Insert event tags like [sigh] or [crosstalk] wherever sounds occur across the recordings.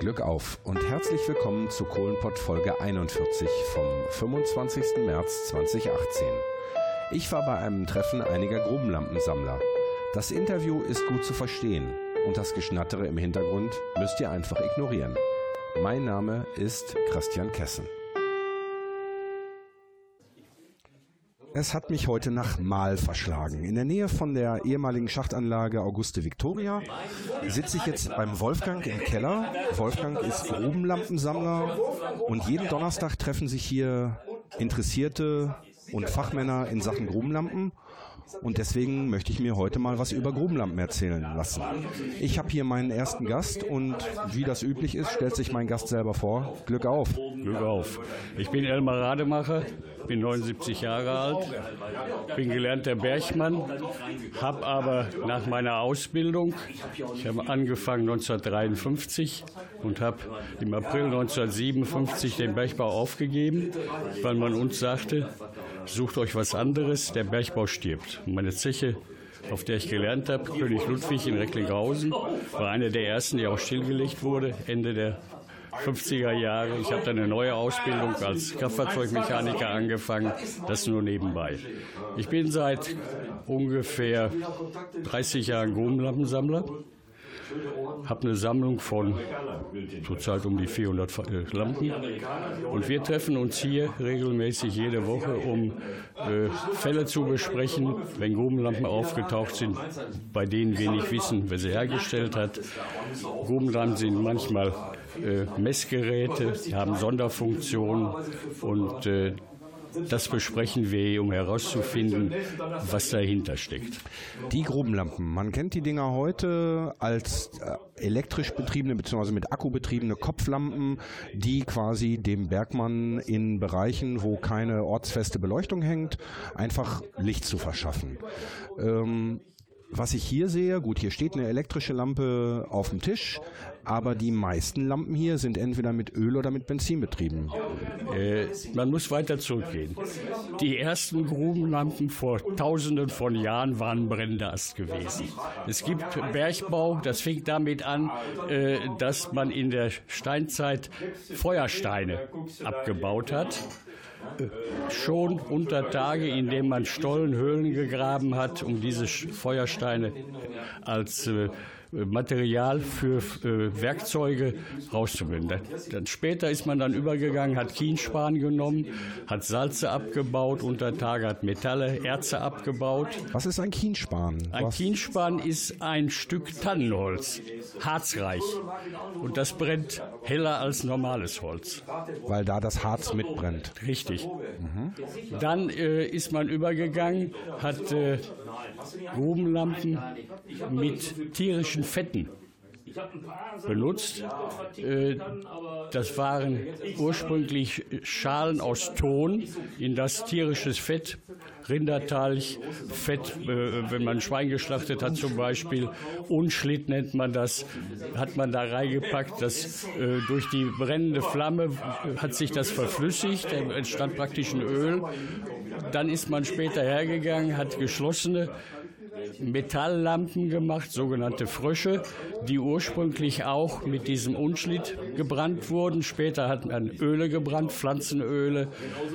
Glück auf und herzlich willkommen zu Kohlenpott Folge 41 vom 25. März 2018. Ich war bei einem Treffen einiger Grubenlampensammler. Das Interview ist gut zu verstehen und das Geschnattere im Hintergrund müsst ihr einfach ignorieren. Mein Name ist Christian Kessen. Es hat mich heute nach Mal verschlagen. In der Nähe von der ehemaligen Schachtanlage Auguste Victoria sitze ich jetzt beim Wolfgang im Keller. Wolfgang ist Grubenlampensammler und jeden Donnerstag treffen sich hier Interessierte und Fachmänner in Sachen Grubenlampen und deswegen möchte ich mir heute mal was über Grubenlampen erzählen lassen. Ich habe hier meinen ersten Gast und wie das üblich ist, stellt sich mein Gast selber vor. Glück auf. Glück auf. Ich bin Elmar Rademacher, bin 79 Jahre alt, bin gelernter Bergmann, habe aber nach meiner Ausbildung, ich habe angefangen 1953 und habe im April 1957 den Bergbau aufgegeben, weil man uns sagte, sucht euch was anderes, der Bergbau stirbt. Meine Zeche, auf der ich gelernt habe, König Ludwig in Recklinghausen, war eine der ersten, die auch stillgelegt wurde, Ende der 50er Jahre. Ich habe dann eine neue Ausbildung als Kraftfahrzeugmechaniker angefangen, das nur nebenbei. Ich bin seit ungefähr 30 Jahren Grubenlampensammler habe eine Sammlung von zurzeit um die 400 äh, Lampen. Und wir treffen uns hier regelmäßig jede Woche, um äh, Fälle zu besprechen, wenn Grubenlampen aufgetaucht sind, bei denen wir nicht wissen, wer sie hergestellt hat. Grubenlampen sind manchmal äh, Messgeräte, haben Sonderfunktionen und äh, das besprechen wir, um herauszufinden, was dahinter steckt. Die Grubenlampen. Man kennt die Dinger heute als äh, elektrisch betriebene bzw. mit Akku betriebene Kopflampen, die quasi dem Bergmann in Bereichen, wo keine ortsfeste Beleuchtung hängt, einfach Licht zu verschaffen. Ähm, was ich hier sehe, gut, hier steht eine elektrische Lampe auf dem Tisch, aber die meisten Lampen hier sind entweder mit Öl oder mit Benzin betrieben. Äh, man muss weiter zurückgehen. Die ersten Grubenlampen vor tausenden von Jahren waren Brenngast gewesen. Es gibt Bergbau, das fing damit an, äh, dass man in der Steinzeit Feuersteine abgebaut hat schon unter Tage, indem man Stollenhöhlen gegraben hat, um diese Feuersteine als äh, Material für äh, Werkzeuge rauszubilden. Dann später ist man dann übergegangen, hat Kienspan genommen, hat Salze abgebaut, unter Tage hat Metalle, Erze abgebaut. Was ist ein Kienspan? Ein Was? Kienspan ist ein Stück Tannenholz, harzreich. Und das brennt heller als normales Holz. Weil da das Harz mitbrennt. Richtig. Mhm. Dann äh, ist man übergegangen, hat äh, Grubenlampen mit tierischen Fetten benutzt. Äh, das waren ursprünglich Schalen aus Ton, in das tierisches Fett, Rindertalch, Fett, äh, wenn man ein Schwein geschlachtet hat zum Beispiel, Unschlitt nennt man das, hat man da reingepackt. Das, äh, durch die brennende Flamme hat sich das verflüssigt, entstand praktisch ein Öl. Dann ist man später hergegangen, hat geschlossene Metalllampen gemacht, sogenannte Frösche, die ursprünglich auch mit diesem Unschlitt gebrannt wurden. Später hat man Öle gebrannt, Pflanzenöle,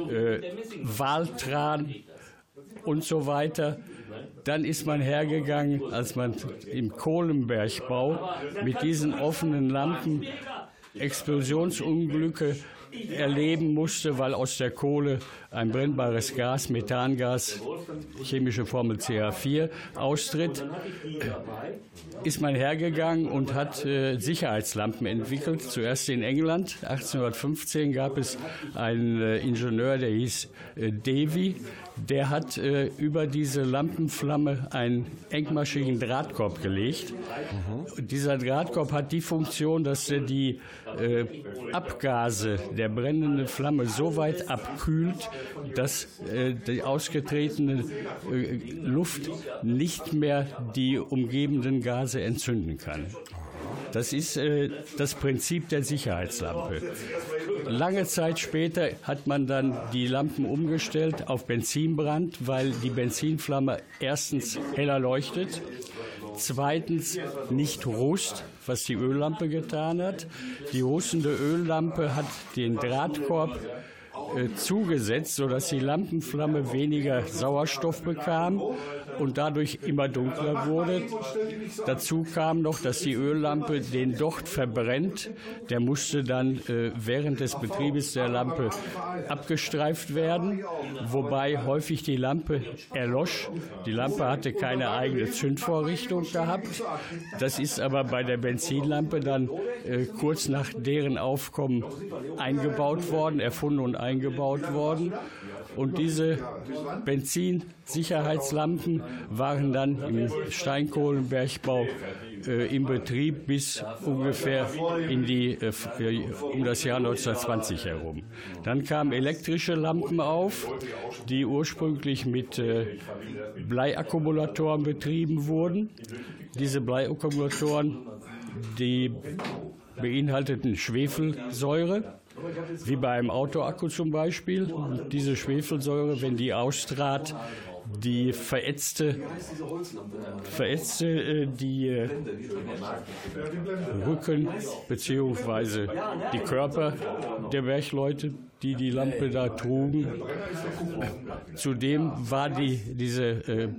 äh, Waltran und so weiter. Dann ist man hergegangen, als man im Kohlenbergbau mit diesen offenen Lampen Explosionsunglücke erleben musste, weil aus der Kohle ein brennbares Gas, Methangas, chemische Formel CH4, austritt, ist man hergegangen und hat äh, Sicherheitslampen entwickelt. Zuerst in England. 1815 gab es einen äh, Ingenieur, der hieß äh, Davy. Der hat äh, über diese Lampenflamme einen engmaschigen Drahtkorb gelegt. Mhm. Dieser Drahtkorb hat die Funktion, dass er die äh, Abgase der brennenden Flamme so weit abkühlt, dass äh, die ausgetretene äh, Luft nicht mehr die umgebenden Gase entzünden kann. Das ist äh, das Prinzip der Sicherheitslampe. Lange Zeit später hat man dann die Lampen umgestellt auf Benzinbrand, weil die Benzinflamme erstens heller leuchtet Zweitens nicht Rust, was die Öllampe getan hat. Die rustende Öllampe hat den Drahtkorb äh, zugesetzt, sodass die Lampenflamme weniger Sauerstoff bekam und dadurch immer dunkler wurde. Dazu kam noch, dass die Öllampe den Docht verbrennt. Der musste dann äh, während des Betriebes der Lampe abgestreift werden, wobei häufig die Lampe erlosch. Die Lampe hatte keine eigene Zündvorrichtung gehabt. Das ist aber bei der Benzinlampe dann äh, kurz nach deren Aufkommen eingebaut worden, erfunden und eingebaut worden. Und diese Benzinsicherheitslampen waren dann im Steinkohlenbergbau äh, im Betrieb bis ungefähr in die, äh, um das Jahr 1920 herum. Dann kamen elektrische Lampen auf, die ursprünglich mit äh, Bleiakkumulatoren betrieben wurden. Diese Bleiakkumulatoren, die beinhalteten Schwefelsäure wie beim Autoakku zum Beispiel. Diese Schwefelsäure, wenn die austrat, die verätzte, verätzte äh, die äh, Rücken bzw. die Körper der Bergleute, die die Lampe da trugen. Zudem war die, diese, äh,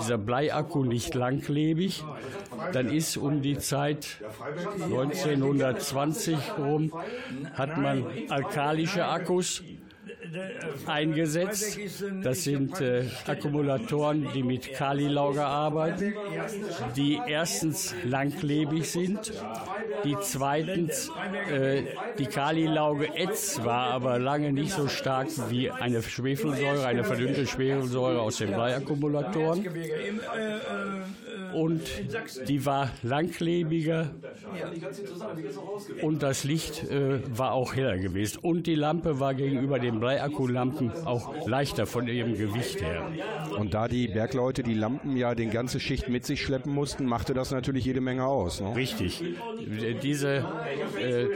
dieser Bleiakku nicht langlebig. Dann ist um die Zeit 1920 rum, hat man alkalische Akkus eingesetzt. Das sind äh, Akkumulatoren, die mit Kalilauge arbeiten, die erstens langlebig sind, die zweitens äh, die Kalilauge ätzt war aber lange nicht so stark wie eine Schwefelsäure, eine verdünnte Schwefelsäure aus den Bleiakkumulatoren und die war langlebiger und das Licht äh, war auch heller gewesen. Und die Lampe war gegenüber den Bleiakkulampen auch leichter von ihrem Gewicht her. Und da die Bergleute die Lampen ja den ganze Schicht mit sich schleppen mussten, machte das natürlich jede Menge aus. Ne? Richtig. Diese äh,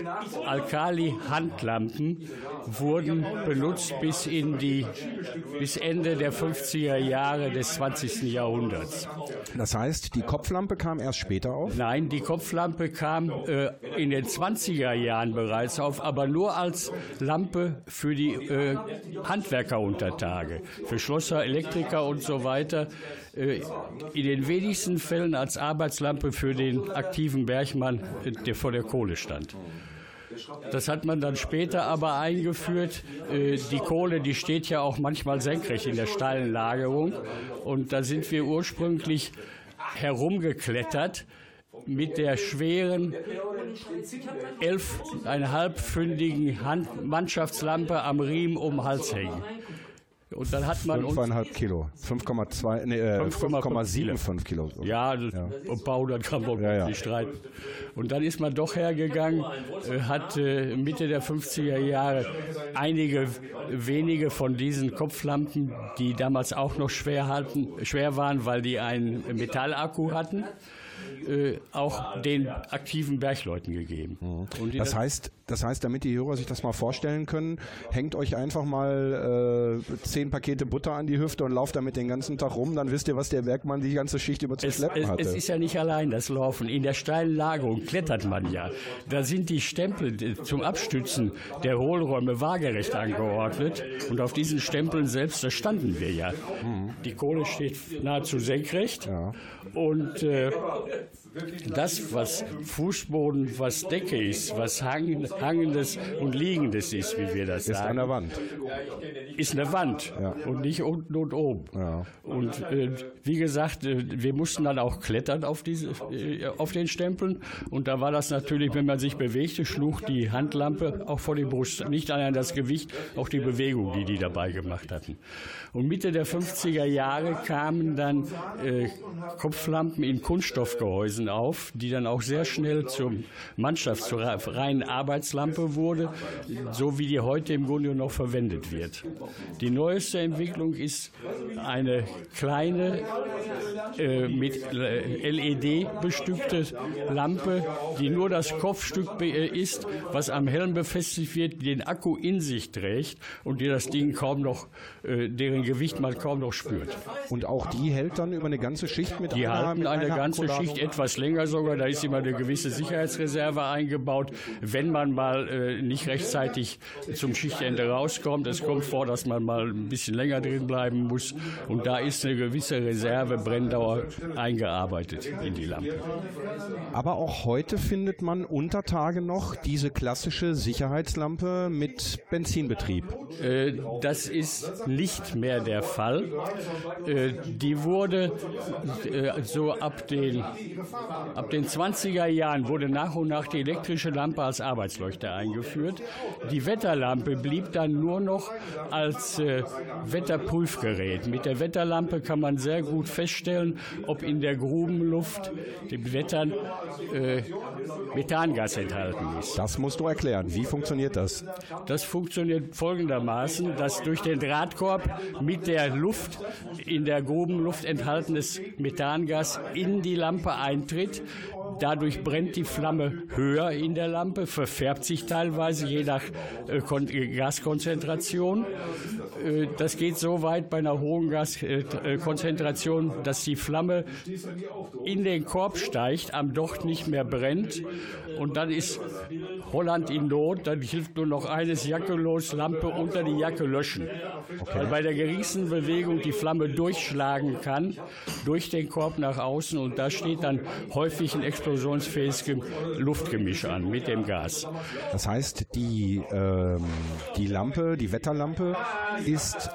Alkali-Handlampen wurden benutzt bis in die bis Ende der 50er Jahre des 20. Jahrhunderts. Das heißt, die Kopflampe kam erst später auf? Nein, die Kopflampe kam äh, in den 20er Jahren bereits auf, aber nur als Lampe für die äh, Handwerker unter Tage, für Schlosser, Elektriker und so weiter. Äh, in den wenigsten Fällen als Arbeitslampe für den aktiven Bergmann, äh, der vor der Kohle stand. Das hat man dann später aber eingeführt. Äh, die Kohle, die steht ja auch manchmal senkrecht in der steilen Lagerung. Und da sind wir ursprünglich herumgeklettert mit der schweren elfeinhalbpfündigen Mannschaftslampe am Riemen um den Hals hängen. Und dann hat man 5,5 Kilo. 5,2, nee, äh, 5,75 Kilo. Ja, ja. ein paar hundert Gramm wollen wir ja, ja. nicht streiten. Und dann ist man doch hergegangen, äh, hat äh, Mitte der 50er Jahre einige wenige von diesen Kopflampen, die damals auch noch schwer, halten, schwer waren, weil die einen Metallakku hatten, äh, auch den aktiven Bergleuten gegeben. Mhm. das heißt, das heißt, damit die Hörer sich das mal vorstellen können, hängt euch einfach mal äh, zehn Pakete Butter an die Hüfte und lauft damit den ganzen Tag rum, dann wisst ihr, was der Bergmann die ganze Schicht über zu es, schleppen hatte. Es ist ja nicht allein das Laufen. In der steilen Lagerung klettert man ja. Da sind die Stempel zum Abstützen der Hohlräume waagerecht angeordnet und auf diesen Stempeln selbst, da standen wir ja. Mhm. Die Kohle steht nahezu senkrecht ja. Und äh, das, was Fußboden, was Decke ist, was Hang, Hangendes und Liegendes ist, wie wir das ist sagen. Ist eine Wand. Ist eine Wand ja. und nicht unten und oben. Ja. Und äh, wie gesagt, äh, wir mussten dann auch klettern auf, diese, äh, auf den Stempeln. Und da war das natürlich, wenn man sich bewegte, schlug die Handlampe auch vor die Brust. Nicht allein das Gewicht, auch die Bewegung, die die dabei gemacht hatten. Und Mitte der 50er Jahre kamen dann äh, Kopflampen in Kunststoffgehäusen auf, die dann auch sehr schnell zum Mannschafts-, zur reinen Arbeits Sicherheitslampe wurde, so wie die heute im Grunde noch verwendet wird. Die neueste Entwicklung ist eine kleine äh, mit LED bestückte Lampe, die nur das Kopfstück äh, ist, was am Helm befestigt wird, den Akku in sich trägt und die das Ding kaum noch, äh, deren Gewicht man kaum noch spürt. Und auch die hält dann über eine ganze Schicht mit Die einer, halten mit eine ganze Akkuladung? Schicht etwas länger sogar. Da ist immer eine gewisse Sicherheitsreserve eingebaut, wenn man mal äh, nicht rechtzeitig zum Schichtende rauskommt. Es kommt vor, dass man mal ein bisschen länger drin bleiben muss. Und da ist eine gewisse Reserve Brenndauer eingearbeitet in die Lampe. Aber auch heute findet man unter Tage noch diese klassische Sicherheitslampe mit Benzinbetrieb. Äh, Das ist nicht mehr der Fall. Äh, Die wurde äh, so ab den, ab den 20er Jahren wurde nach und nach die elektrische Lampe als Arbeitsleuchte eingeführt. Die Wetterlampe blieb dann nur noch als äh, Wetterprüfgerät. Mit der Wetterlampe kann man sehr gut feststellen, ob in der Grubenluft, dem Wettern, äh, Methangas enthalten ist. Das musst du erklären. Wie funktioniert das? Das funktioniert folgendermaßen, dass durch den Drahtkorb mit der Luft in der Grubenluft enthaltenes Methangas in die Lampe eintritt. Dadurch brennt die Flamme höher in der Lampe, verfärbt sich teilweise je nach äh, Kon äh, Gaskonzentration. Äh, das geht so weit bei einer hohen Gaskonzentration, dass die Flamme in den Korb steigt, am Docht nicht mehr brennt. Und dann ist Holland in Not, dann hilft nur noch eines Jacke los, Lampe unter die Jacke löschen. Weil bei der geringsten Bewegung die Flamme durchschlagen kann, durch den Korb nach außen und da steht dann häufig ein explosionsfähiges Luftgemisch an mit dem Gas. Das heißt, die, ähm, die Lampe, die Wetterlampe ist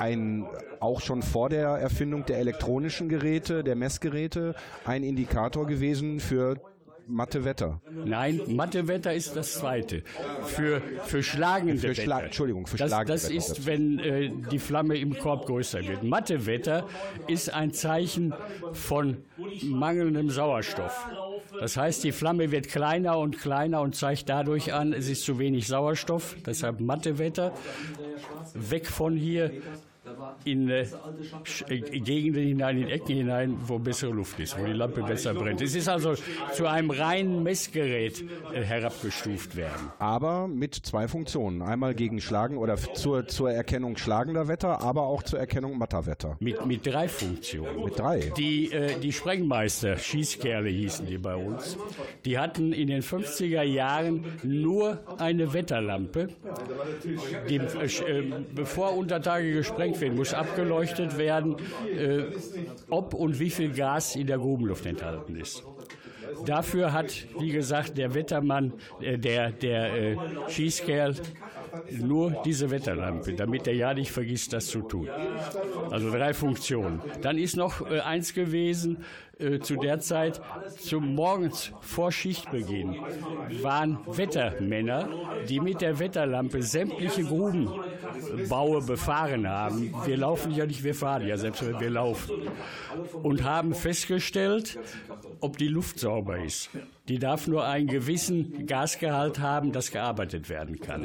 ein auch schon vor der Erfindung der elektronischen Geräte, der Messgeräte, ein Indikator gewesen für matte Wetter. Nein, Mattewetter ist das zweite. Für, für schlagende Für Schla Wetter. Entschuldigung, für das, schlagende das Wetter. ist, wenn äh, die Flamme im Korb größer wird. Mattewetter ist ein Zeichen von mangelndem Sauerstoff. Das heißt, die Flamme wird kleiner und kleiner und zeigt dadurch an, es ist zu wenig Sauerstoff. Deshalb Mattewetter. Weg von hier in äh, äh, Gegenden hinein, in Ecken hinein, wo bessere Luft ist, wo die Lampe besser brennt. Es ist also zu einem reinen Messgerät äh, herabgestuft werden. Aber mit zwei Funktionen. Einmal gegen Schlagen oder zur, zur Erkennung schlagender Wetter, aber auch zur Erkennung matter Wetter. Mit, mit drei Funktionen. Mit drei. Die, äh, die Sprengmeister, Schießkerle hießen die bei uns, die hatten in den 50er Jahren nur eine Wetterlampe. Die, bevor unter Tage gesprengt wird, muss abgeleuchtet werden, äh, ob und wie viel Gas in der Grubenluft enthalten ist. Dafür hat, wie gesagt, der Wettermann, äh, der, der äh, Schießkerl, nur diese Wetterlampe, damit er ja nicht vergisst, das zu tun. Also drei Funktionen. Dann ist noch äh, eins gewesen, äh, zu der Zeit, zum Morgens vor Schichtbeginn, waren Wettermänner, die mit der Wetterlampe sämtliche Grubenbaue befahren haben. Wir laufen ja nicht, wir fahren ja, selbst wenn wir laufen. Und haben festgestellt, ob die Luft sauber ist. Die darf nur einen gewissen Gasgehalt haben, das gearbeitet werden kann.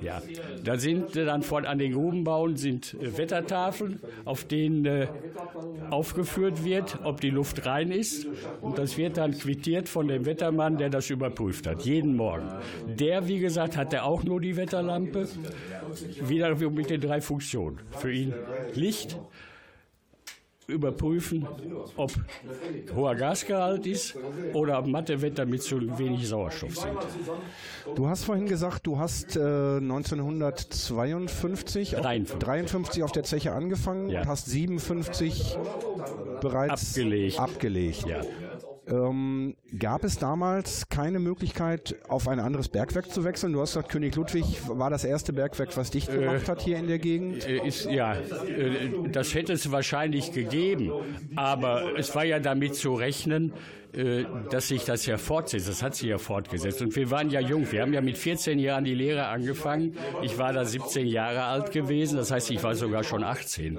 Ja, da sind äh, dann von an den Grubenbauen sind äh, Wettertafeln, auf denen äh, aufgeführt wird, ob die Luft rein ist. Und das wird dann quittiert von dem Wettermann, der das überprüft hat, jeden Morgen. Der, wie gesagt, hatte auch nur die Wetterlampe, wieder mit den drei Funktionen. Für ihn Licht, überprüfen, ob hoher Gasgehalt ist oder ob Mattewetter mit zu wenig Sauerstoff sind. Du hast vorhin gesagt, du hast äh, 1952, auf, 53. 53 auf der Zeche angefangen Ja. und hast 57 bereits Abgelegt. abgelegt. Ja. Ähm, gab es damals keine Möglichkeit, auf ein anderes Bergwerk zu wechseln? Du hast gesagt, König Ludwig war das erste Bergwerk, was dicht gemacht hat hier in der Gegend. Äh, Ist, ja, äh, das hätte es wahrscheinlich gegeben, aber es war ja damit zu rechnen, äh, dass sich das ja fortsetzt. Das hat sich ja fortgesetzt. Und wir waren ja jung. Wir haben ja mit 14 Jahren die Lehre angefangen. Ich war da 17 Jahre alt gewesen. Das heißt, ich war sogar schon 18.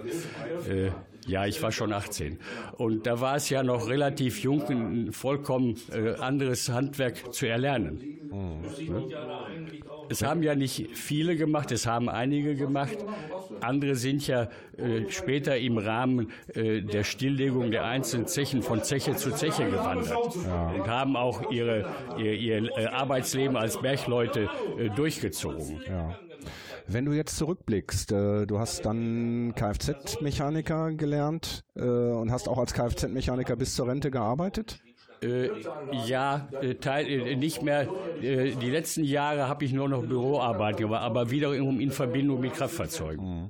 Ja, ich war schon 18. Und da war es ja noch relativ jung, ein vollkommen äh, anderes Handwerk zu erlernen. Mhm. Es haben ja nicht viele gemacht, es haben einige gemacht. Andere sind ja äh, später im Rahmen äh, der Stilllegung der einzelnen Zechen von Zeche zu Zeche gewandert ja. und haben auch ihre, ihr, ihr äh, Arbeitsleben als Bergleute äh, durchgezogen. Ja. Wenn du jetzt zurückblickst, äh, du hast dann Kfz-Mechaniker gelernt äh, und hast auch als Kfz-Mechaniker bis zur Rente gearbeitet? Äh, ja, äh, teil, äh, nicht mehr. Äh, die letzten Jahre habe ich nur noch Büroarbeit gemacht, aber wiederum in Verbindung mit Kraftfahrzeugen. Mhm.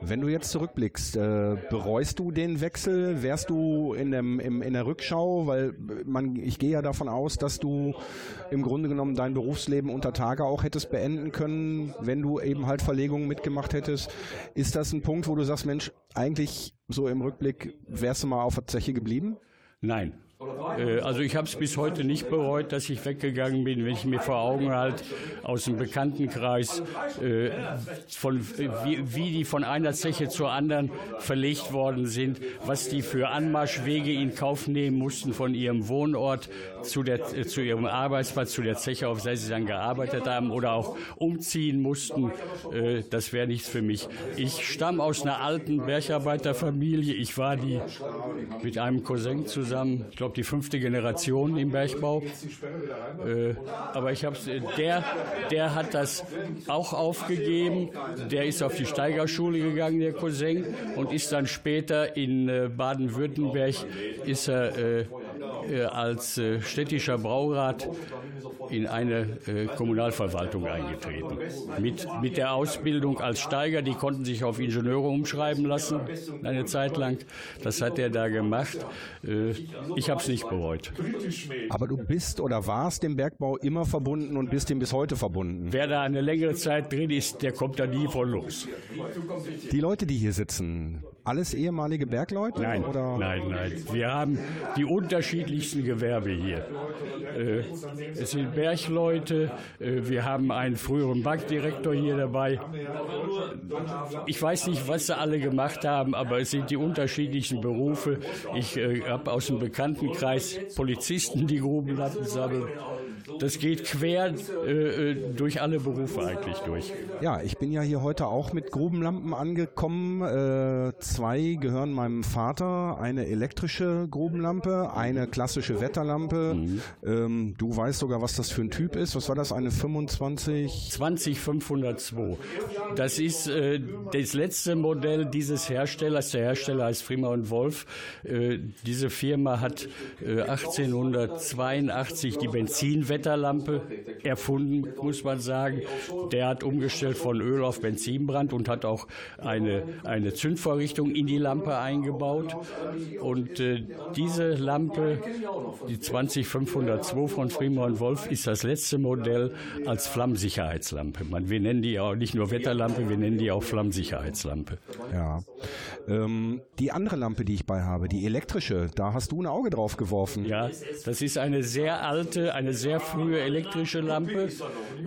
Wenn du jetzt zurückblickst, bereust du den Wechsel? Wärst du in, dem, im, in der Rückschau? Weil man, ich gehe ja davon aus, dass du im Grunde genommen dein Berufsleben unter Tage auch hättest beenden können, wenn du eben halt Verlegungen mitgemacht hättest. Ist das ein Punkt, wo du sagst, Mensch, eigentlich so im Rückblick wärst du mal auf der Zeche geblieben? Nein, also ich habe es bis heute nicht bereut, dass ich weggegangen bin, wenn ich mir vor Augen halt aus dem Bekanntenkreis, äh, von, wie, wie, die von einer Zeche zur anderen verlegt worden sind, was die für Anmarschwege in Kauf nehmen mussten von ihrem Wohnort zu, der, äh, zu ihrem Arbeitsplatz, zu der Zeche, auf der sie dann gearbeitet haben oder auch umziehen mussten. Äh, das wäre nichts für mich. Ich stamme aus einer alten Bergarbeiterfamilie. Ich war die mit einem Cousin zusammen, ich glaube glaube, die fünfte Generation im Bergbau. Äh, aber ich habe der, der hat das auch aufgegeben. Der ist auf die Steigerschule gegangen, der Cousin, und ist dann später in äh, Baden-Württemberg ist er äh, äh als äh, städtischer Braurat in eine äh, Kommunalverwaltung eingetreten. Mit, mit der Ausbildung als Steiger, die konnten sich auf Ingenieure umschreiben lassen, eine Zeit lang. Das hat er da gemacht. Äh, ich habe es nicht bereut. Aber du bist oder warst dem Bergbau immer verbunden und bist ihm bis heute verbunden. Wer da eine längere Zeit drin ist, der kommt da nie von los. Die Leute, die hier sitzen, alles ehemalige Bergleute? Nein, oder? nein, nein. Wir haben die unterschiedlichsten Gewerbe hier. Äh, es sind Bergleute, äh, wir haben einen früheren Bankdirektor hier dabei. Ich weiß nicht, was sie alle gemacht haben, aber es sind die unterschiedlichsten Berufe. Ich äh, habe aus dem Bekanntenkreis Polizisten, die Grubenlatten sammeln das geht quer äh, durch alle Berufe eigentlich durch. Ja, ich bin ja hier heute auch mit Grubenlampen angekommen. Äh, zwei gehören meinem Vater, eine elektrische Grubenlampe, eine klassische Wetterlampe. Mhm. Ähm, du weißt sogar, was das für ein Typ ist. Was war das? Eine 25? 20502. Das ist äh, das letzte Modell dieses Herstellers. Der Hersteller heißt Frima und Wolf. Äh, diese Firma hat 1882 äh, die Benzinwette Wetterlampe erfunden, muss man sagen. Der hat umgestellt von Öl auf Benzinbrand und hat auch eine, eine Zündvorrichtung in die Lampe eingebaut. Und äh, diese Lampe, die 20502 von Fremont Wolf, ist das letzte Modell als Flammsicherheitslampe. Man, wir nennen die auch nicht nur Wetterlampe, wir nennen die auch Flammsicherheitslampe. Ja. Ähm, die andere Lampe, die ich bei habe, die elektrische, da hast du ein Auge drauf geworfen. Ja, das ist eine sehr alte, eine sehr frühe elektrische Lampe.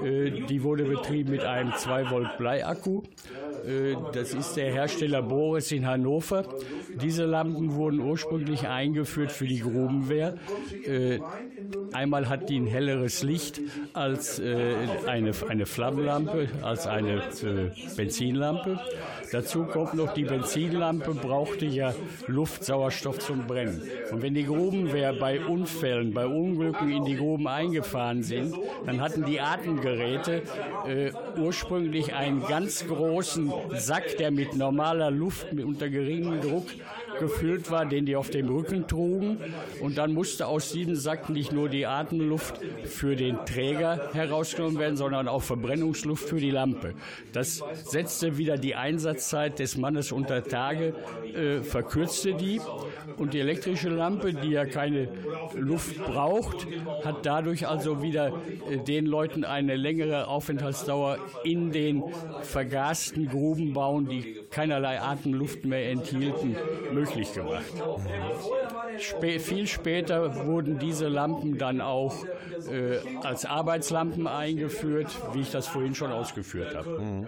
Äh, die wurde betrieben mit einem 2 Volt Bleiakku. Äh, das ist der Hersteller Boris in Hannover. Diese Lampen wurden ursprünglich eingeführt für die Grubenwehr. Äh, einmal hat die ein helleres Licht als eine, eine Flammenlampe, als eine Benzinlampe. Dazu kommt noch, die Benzinlampe brauchte ja Luft, Sauerstoff zum Brennen. Und wenn die Grubenwehr bei Unfällen, bei Unglücken in die Gruben eingefahren sind, dann hatten die Atemgeräte äh, ursprünglich einen ganz großen Sack, der mit normaler Luft unter geringem Druck gefüllt war, den die auf dem Rücken trugen. Und dann musste aus diesem Sack nicht nur die Atemluft für den Träger herausgenommen werden, sondern auch Verbrennungsluft für die Lampe. Das setzte wieder die Einsatzzeit des Mannes unter Tage, äh, verkürzte die. Und die elektrische Lampe, die ja keine Luft braucht, hat dadurch also wieder äh, den Leuten eine längere Aufenthaltsdauer in den vergasten Grubenbauen, die keinerlei Atemluft mehr enthielten, möglich gemacht. Spä viel später wurden diese Lampen dann auch äh, als Arbeitslampen eingeführt, wie ich das vorhin schon ausgeführt habe. Mhm.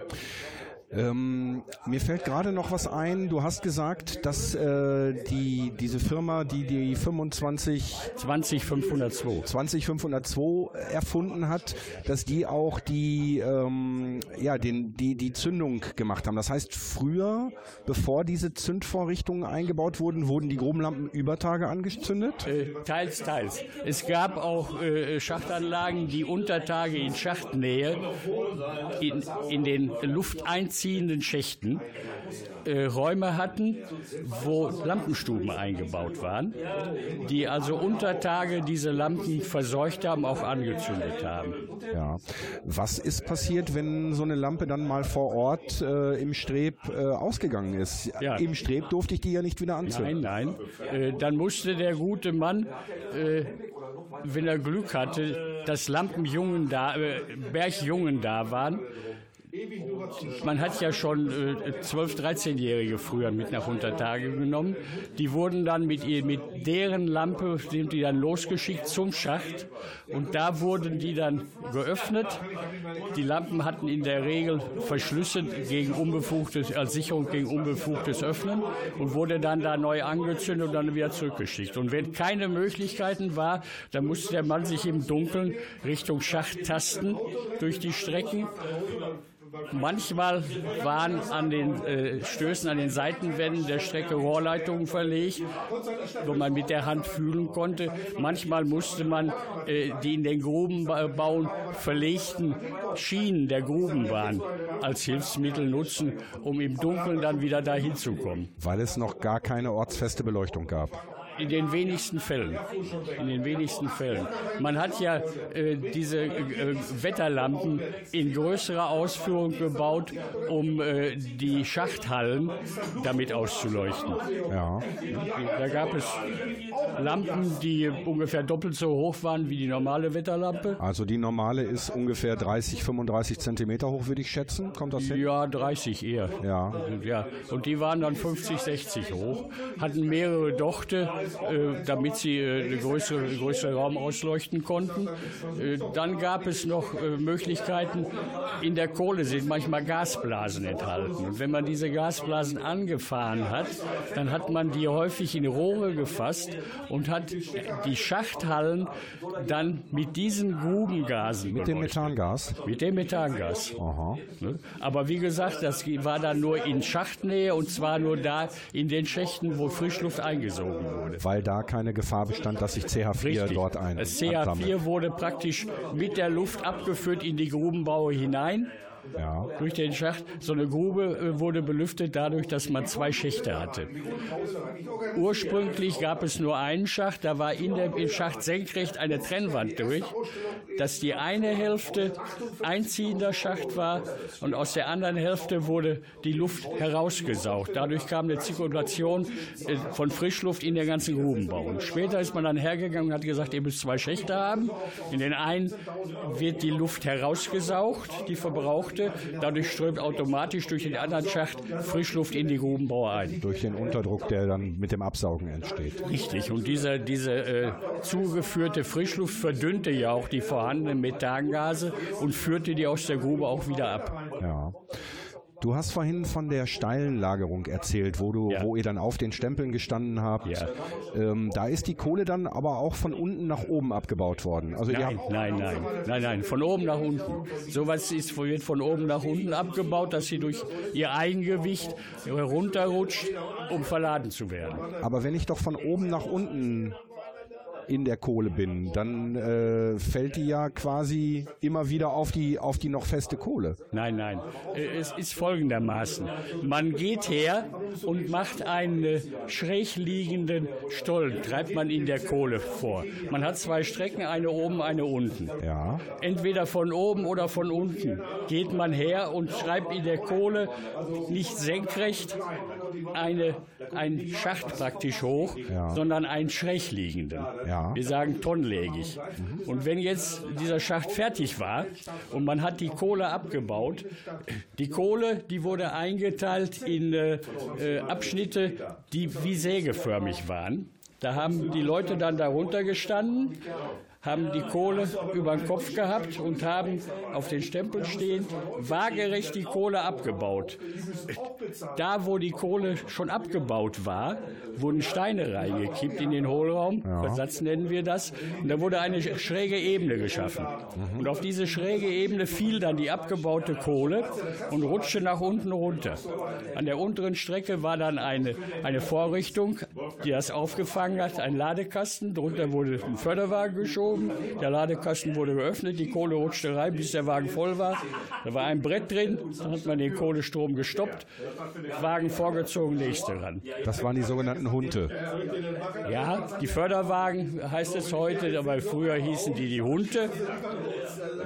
Ähm, mir fällt gerade noch was ein. Du hast gesagt, dass äh, die, diese Firma, die die 25 20502 20502 erfunden hat, dass die auch die ähm, ja den die die Zündung gemacht haben. Das heißt, früher, bevor diese Zündvorrichtungen eingebaut wurden, wurden die Grubenlampen über Tage angezündet? Äh, teils, teils. Es gab auch äh, Schachtanlagen, die unter Tage in Schachtnähe in, in den Lufteinzug anziehenden Schächten äh, Räume hatten, wo Lampenstuben eingebaut waren, die also unter Tage diese Lampen verseucht haben, auch angezündet haben. Ja. Was ist passiert, wenn so eine Lampe dann mal vor Ort äh, im Streb äh, ausgegangen ist? Ja. Im Streb durfte ich die ja nicht wieder anzünden. Nein, nein. Äh, dann musste der gute Mann äh, wenn er Glück hatte, dass Lampenjungen da, äh, Bergjungen da waren, man hat ja schon äh, 12-, 13-Jährige früher mit nach Untertage genommen. Die wurden dann mit, ihr, mit deren Lampe, sind die dann losgeschickt zum Schacht. Und da wurden die dann geöffnet. Die Lampen hatten in der Regel Verschlüsse gegen unbefugtes, als Sicherung gegen unbefugtes Öffnen und wurde dann da neu angezündet und dann wieder zurückgeschickt. Und wenn keine Möglichkeiten war, dann musste der Mann sich im Dunkeln Richtung Schacht tasten durch die Strecken Manchmal waren an den äh, Stößen, an den Seitenwänden der Strecke Rohrleitungen verlegt, wo man mit der Hand fühlen konnte. Manchmal musste man äh, die in den Grubenbauen verlegten Schienen der Grubenbahn als Hilfsmittel nutzen, um im Dunkeln dann wieder dahin zu kommen. Weil es noch gar keine ortsfeste Beleuchtung gab. In den wenigsten Fällen. In den wenigsten Fällen. Man hat ja äh, diese äh, Wetterlampen in größerer Ausführung gebaut, um äh, die Schachthallen damit auszuleuchten. Ja. Da gab es Lampen, die ungefähr doppelt so hoch waren wie die normale Wetterlampe. Also die normale ist ungefähr 30, 35 Zentimeter hoch, würde ich schätzen. Kommt das hin? Ja, 30 eher. Ja. ja. Und die waren dann 50, 60 hoch, hatten mehrere Dochte äh, damit sie äh, größere, größere Raum ausleuchten konnten. Äh, dann gab es noch Möglichkeiten, in der Kohle sind manchmal Gasblasen enthalten. Und wenn man diese Gasblasen angefahren hat, dann hat man die häufig in Rohre gefasst und hat die Schachthallen dann mit diesen Grubengasen Mit dem Methangas? Mit dem Methangas. Aha. Ne? Aber wie gesagt, das war dann nur in Schachtnähe und zwar nur da in den Schächten, wo Frischluft eingesogen wurde weil da keine Gefahr bestand, dass sich CH4 Richtig. dort ein. Das CH4 ansammelt. wurde praktisch mit der Luft abgeführt in die Grubenbaue hinein ja. durch den Schacht. So eine Grube äh, wurde belüftet dadurch, dass man zwei Schächte hatte. Ursprünglich gab es nur einen Schacht, da war in dem Schacht senkrecht eine Trennwand durch, dass die eine Hälfte einziehender Schacht war und aus der anderen Hälfte wurde die Luft herausgesaugt. Dadurch kam eine Zirkulation äh, von Frischluft in der ganzen Grubenbau. Und später ist man dann hergegangen und hat gesagt, ihr müsst zwei Schächte haben. In den einen wird die Luft herausgesaugt, die verbraucht Lüfte. Dadurch strömt automatisch durch den anderen Schacht Frischluft in die Grubenbauer ein. Durch den Unterdruck, der dann mit dem Absaugen entsteht. Richtig. Und diese, diese äh, zugeführte Frischluft verdünnte ja auch die vorhandenen Methangase und führte die aus der Grube auch wieder ab. Ja. Du hast vorhin von der steilen Lagerung erzählt, wo du, ja. wo ihr dann auf den Stempeln gestanden habt. Ja. Ähm, da ist die Kohle dann aber auch von unten nach oben abgebaut worden. Also nein, nein, nein, nein, nein, von oben nach unten. Sowas ist wird von oben nach unten abgebaut, dass sie durch ihr Eigengewicht herunterrutscht, um verladen zu werden. Aber wenn ich doch von oben nach unten in der Kohle bin, dann äh, fällt die ja quasi immer wieder auf die, auf die noch feste Kohle. Nein, nein. Äh, es ist folgendermaßen. Man geht her und macht einen schräg liegenden Stollen, treibt man in der Kohle vor. Man hat zwei Strecken, eine oben, eine unten. Ja. Entweder von oben oder von unten geht man her und schreibt in der Kohle nicht senkrecht eine, einen Schacht praktisch hoch, Ja. sondern einen schräg liegenden. Ja. Wir sagen tonnlägig. Und wenn jetzt dieser Schacht fertig war und man hat die Kohle abgebaut, die Kohle, die wurde eingeteilt in äh, äh, Abschnitte, die wie sägeförmig waren. Da haben die Leute dann darunter gestanden, haben die Kohle über den Kopf gehabt und haben auf den Stempel stehend waagerecht die Kohle abgebaut. Da, wo die Kohle schon abgebaut war, wurden Steine reingekippt in den Hohlraum, Versatz nennen wir das, und da wurde eine schräge Ebene geschaffen. Und auf diese schräge Ebene fiel dann die abgebaute Kohle und rutschte nach unten runter. An der unteren Strecke war dann eine, eine Vorrichtung, die das aufgefangen hat, ein Ladekasten, darunter wurde ein Förderwagen geschoben, der Ladekasten wurde geöffnet, die Kohle rutschte rein, bis der Wagen voll war. Da war ein Brett drin, dann hat man den Kohlestrom gestoppt, Wagen vorgezogen, nächste ran. Das waren die sogenannten Hunte. Ja, die Förderwagen heißt es heute, aber früher hießen die die Hunte.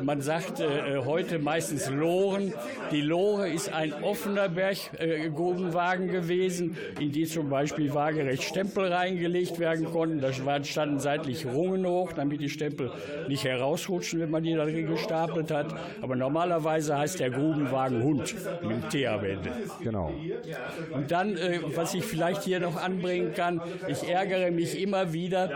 Man sagt äh, heute meistens Loren. Die Lore ist ein offener Berggrubenwagen gewesen, in die zum Beispiel waagerecht Stempel reingelegt werden konnten. Da standen seitlich Rungen hoch, damit die Stempel nicht herausrutschen, wenn man die da drin gestapelt hat. Aber normalerweise heißt der Grubenwagen Hund mit dem T am Ende. Genau. Und dann, äh, was ich vielleicht hier noch anbringen kann, ich ärgere mich immer wieder,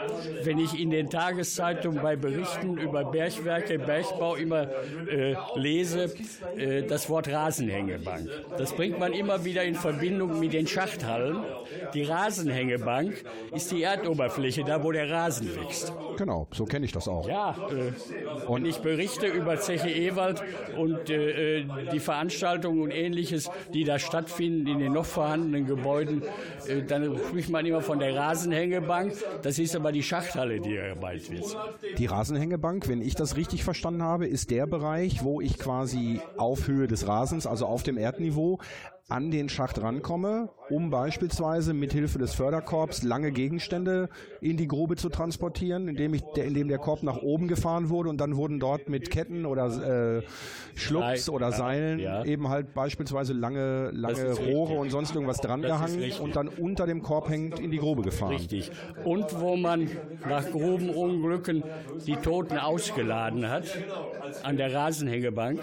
wenn ich in den Tageszeitungen bei Berichten über Bergwerke, Bergbau immer äh, lese, äh, das Wort Rasenhängebank. Das bringt man immer wieder in Verbindung mit den Schachthallen. Die Rasenhängebank ist die Erdoberfläche, da wo der Rasen wächst. Genau, so kenne ich das auch. Ja, äh, und ich berichte über Zeche Ewald und äh, äh, die Veranstaltungen und ähnliches, die da stattfinden in den noch vorhandenen Gebäuden, äh, dann spricht man immer von der Rasenhängebank. Das ist aber die Schachthalle, die erweitert wird. Die Rasenhängebank, wenn ich das richtig verstanden habe, ist der Bereich, wo ich quasi auf Höhe des Rasens, also auf dem Erdniveau, an den Schacht rankomme, um beispielsweise mit Hilfe des Förderkorbs lange Gegenstände in die Grube zu transportieren, indem, ich, der, indem der Korb nach oben gefahren wurde und dann wurden dort mit Ketten oder äh, Schlucks oder Seilen ja. eben halt beispielsweise lange, lange Rohre richtig. und sonst irgendwas dran Das ist gehangen richtig. und dann unter dem Korb hängend in die Grube gefahren. Richtig. Und wo man nach groben Unglücken die Toten ausgeladen hat an der Rasenhängebank,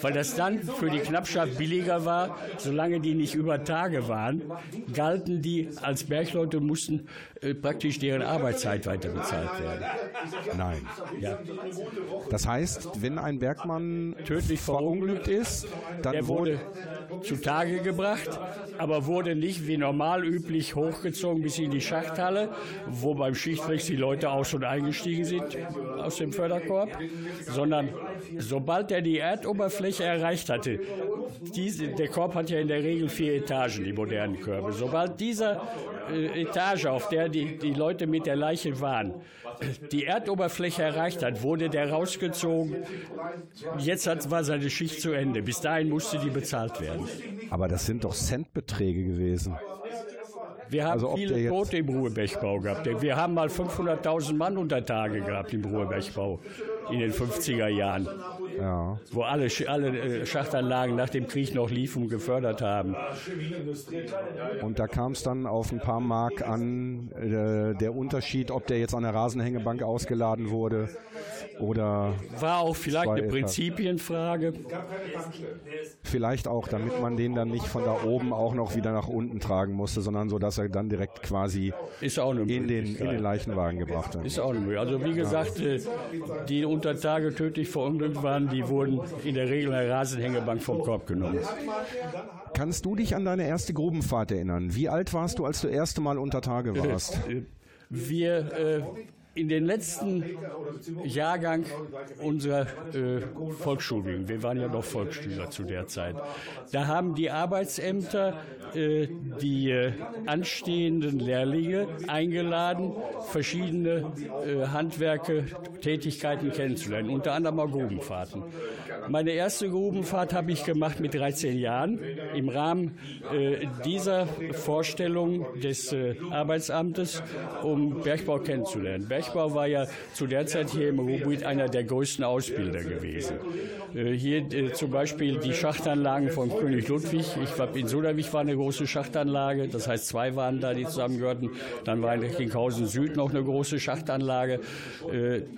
weil das dann für die Knappschaft billiger war, solange die nicht über Tage waren, galten die als Bergleute, mussten äh, praktisch deren Arbeitszeit weiter bezahlt werden. Nein. Ja. Das heißt, wenn ein Bergmann Tödlich verunglückt ist, dann Der wurde zutage gebracht, aber wurde nicht wie normal üblich hochgezogen bis in die Schachthalle, wo beim Schichtwechsel die Leute aus- und eingestiegen sind aus dem Förderkorb, sondern sobald er die Erdoberfläche erreicht hatte, diese, der Korb hat ja in der Regel vier Etagen, die modernen Körbe, sobald dieser äh, Etage, auf der die, die Leute mit der Leiche waren, die Erdoberfläche erreicht hat, wurde der rausgezogen. Jetzt hat, war seine Schicht zu Ende. Bis dahin musste die bezahlt werden. Aber das sind doch Centbeträge gewesen. Wir haben Also viele Tote im Ruhebergbau gehabt. Wir haben mal 500.000 Mann unter Tage gehabt im Ruhebergbau in den 50er Jahren, Ja. wo alle, alle äh, Schachtanlagen nach dem Krieg noch liefen und gefördert haben. Und da kam es dann auf ein paar Mark an, äh, der Unterschied, ob der jetzt an der Rasenhängebank ausgeladen wurde oder War auch vielleicht eine. Prinzipienfrage. vielleicht auch, damit man den dann nicht von da oben auch noch wieder nach unten tragen musste, sondern so, dass er dann direkt quasi in den, in den Leichenwagen gebracht wird. Ist auch eine Möglichkeit. Also wie gesagt, äh, die unter Tage tödlich verunglückt waren, die wurden in der Regel der Rasenhängebank vom Korb genommen. Kannst du dich an deine erste Grubenfahrt erinnern? Wie alt warst du, als du erste Mal unter Tage warst? Äh, Wir, äh, in den letzten Jahrgang unserer äh, Volksschulbildung, wir waren ja noch Volksschüler zu der Zeit, da haben die Arbeitsämter äh, die äh, anstehenden Lehrlinge eingeladen, verschiedene äh, Handwerke, Tätigkeiten kennenzulernen, unter anderem auch Grubenfahrten. Meine erste Grubenfahrt habe ich gemacht mit 13 Jahren im Rahmen äh, dieser Vorstellung des äh, Arbeitsamtes, um Bergbau kennenzulernen. Bergbau war ja zu der Zeit hier im Ruhrgebiet einer der größten Ausbilder gewesen. Äh, hier zum Beispiel die Schachtanlagen von König Ludwig. Ich war in Suderwich war eine große Schachtanlage, das heißt zwei waren da, die zusammengehörten. Dann war in Recklinghausen Süd noch eine große Schachtanlage.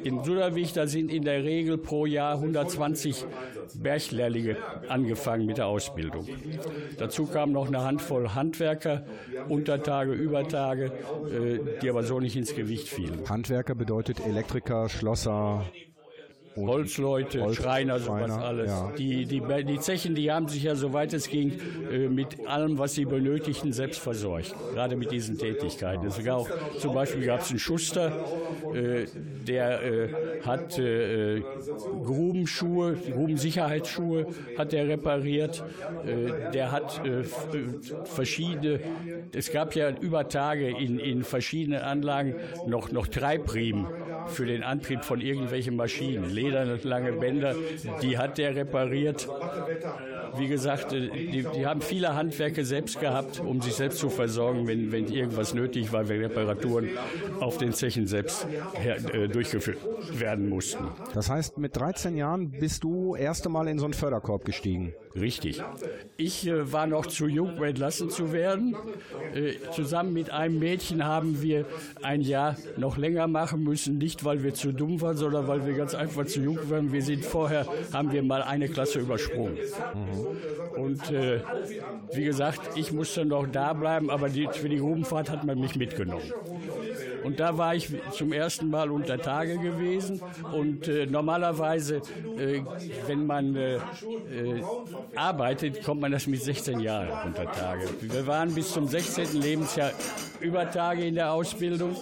In Suderwich, da sind in der Regel pro Jahr 120 Berglehrlinge angefangen mit der Ausbildung. Dazu kam noch eine Handvoll Handwerker, Untertage, Übertage, die aber so nicht ins Gewicht fielen. Handwerker bedeutet Elektriker, Schlosser, Holzleute, Holz, Schreiner, sowas Schreiner, alles. Ja. Die, die, die Zechen, die haben sich ja, soweit es ging, äh, mit allem, was sie benötigten, selbst versorgt. Gerade mit diesen Tätigkeiten. Gab auch, zum Beispiel gab es einen Schuster, äh, der äh, hat Grubenschuhe, Grubensicherheitsschuhe hat er repariert. der hat verschiedene, es gab ja über Tage in, in verschiedenen Anlagen noch, noch Treibriemen für den Antrieb von irgendwelchen Maschinen lederne Bänder, die hat der repariert. Wie gesagt, äh, die, die, haben viele Handwerke selbst gehabt, um sich selbst zu versorgen, wenn, wenn irgendwas nötig war, wenn Reparaturen auf den Zechen selbst her, äh, durchgeführt werden mussten. Das heißt, mit 13 Jahren bist du erste Mal in so einen Förderkorb gestiegen? Richtig. Ich äh, war noch zu jung, um entlassen zu werden. Äh, zusammen mit einem Mädchen haben wir ein Jahr noch länger machen müssen, nicht weil wir zu dumm waren, sondern weil wir ganz einfach zu jung waren. Wir sind vorher, haben wir mal eine Klasse übersprungen. Mhm. Und äh, wie gesagt, ich musste noch da bleiben, aber die, für die Grubenfahrt hat man mich mitgenommen. Und da war ich zum ersten Mal unter Tage gewesen. Und äh, normalerweise, äh, wenn man äh, äh arbeitet, kommt man das mit 16 Jahren unter Tage. Wir waren bis zum 16. Lebensjahr über Tage in der Ausbildung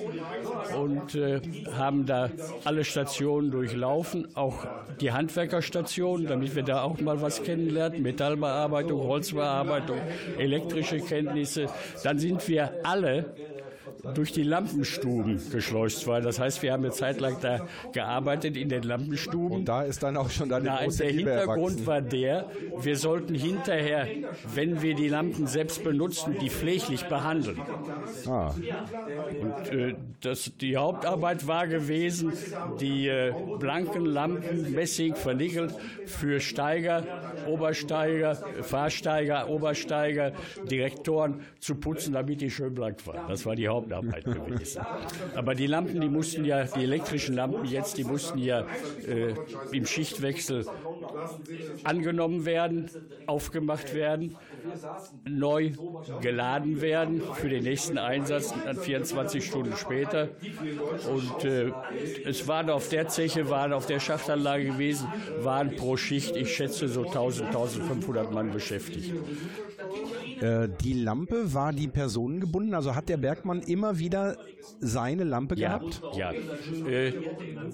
und äh, haben da alle Stationen durchlaufen, auch die Handwerkerstation, damit wir da auch mal was kennenlernen, Metallbearbeitung, Holzbearbeitung, elektrische Kenntnisse. Dann sind wir alle durch die Lampenstuben geschleust war. Das heißt, wir haben eine Zeit lang da gearbeitet in den Lampenstuben. Und da ist dann auch schon deine Nein, große Der Liebe Hintergrund erwachsen. war der, wir sollten hinterher, wenn wir die Lampen selbst benutzen, die pfleglich behandeln. Ah. Und äh, das, die Hauptarbeit war gewesen, die äh, blanken Lampen, Messing, vernickelt, für Steiger, Obersteiger, Fahrsteiger, Obersteiger, Direktoren zu putzen, damit die schön blank waren. Das war die Hauptarbeit. Hauptarbeit gewesen. Aber die Lampen, die mussten ja, die elektrischen Lampen jetzt, die mussten ja äh, im Schichtwechsel angenommen werden, aufgemacht werden, neu geladen werden für den nächsten Einsatz dann 24 Stunden später. Und äh, es waren auf der Zeche, waren auf der Schachtanlage gewesen, waren pro Schicht, ich schätze, so 1000, 1500 Mann beschäftigt. Äh, die Lampe, war die personengebunden? Also hat der Bergmann immer wieder seine Lampe ja, gehabt? Ja. Äh,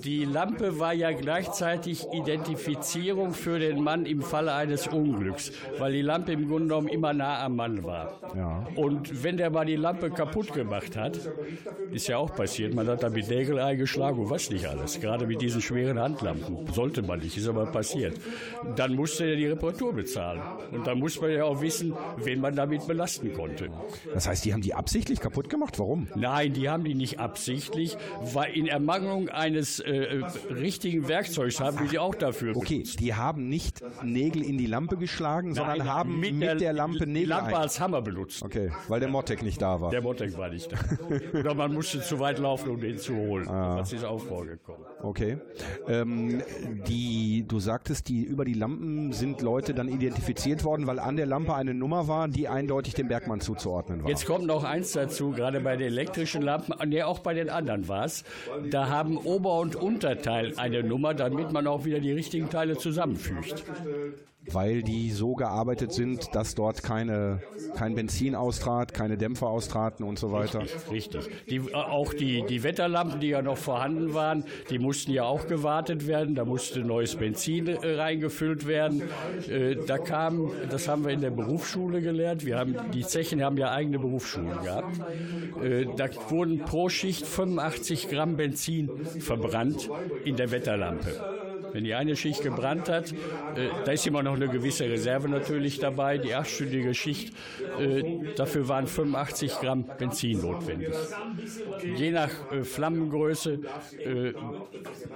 die Lampe war ja gleichzeitig Identifizierung für den Mann im Falle eines Unglücks, weil die Lampe im Grunde genommen immer nah am Mann war. Ja. Und wenn der mal die Lampe kaputt gemacht hat, ist ja auch passiert, man hat da mit Nägel eingeschlagen und was nicht alles. Gerade mit diesen schweren Handlampen. Sollte man nicht, ist aber passiert. Dann musste er die Reparatur bezahlen. Und dann muss man ja auch wissen, wen man damit belasten konnte. Das heißt, die haben die absichtlich kaputt gemacht? Warum? Nein, die haben die nicht absichtlich, weil in Ermangelung eines äh, äh richtigen Werkzeugs haben die auch dafür Okay, benutzt. die haben nicht Nägel in die Lampe geschlagen, Nein, sondern haben mit, der, der, Lampe Nägel. Die Lampe als Hammer benutzt. Okay, weil der Mottek nicht da war. Der Mottek war nicht da. [laughs] Oder man musste zu weit laufen, um den zu holen. Ah. Das ist auch vorgekommen. Okay. Ähm, die, du sagtest, die, über die Lampen sind Leute dann identifiziert worden, weil an der Lampe eine Nummer war, die eindeutig dem Bergmann zuzuordnen war. Jetzt kommt noch eins dazu, gerade bei den elektrischen Lampen, ne, auch bei den anderen war es. Da haben Ober- und Unterteil eine Nummer, damit man auch wieder die richtigen Teile zusammenfügt. Weil die so gearbeitet sind, dass dort keine, kein Benzin austrat, keine Dämpfer austraten und so weiter. Richtig. richtig. Die, äh, auch die, die Wetterlampen, die ja noch vorhanden waren, die mussten ja auch gewartet werden. Da musste neues Benzin äh, reingefüllt werden. Äh, da kam, das haben wir in der Berufsschule gelernt. Wir haben, die Zechen haben ja eigene Berufsschulen gehabt. Da wurden pro Schicht 85 Gramm Benzin verbrannt in der Wetterlampe. Wenn die eine Schicht gebrannt hat, äh, da ist immer noch eine gewisse Reserve natürlich dabei. Die achtstündige Schicht, äh, dafür waren 85 Gramm Benzin notwendig. Je nach äh, Flammengröße äh,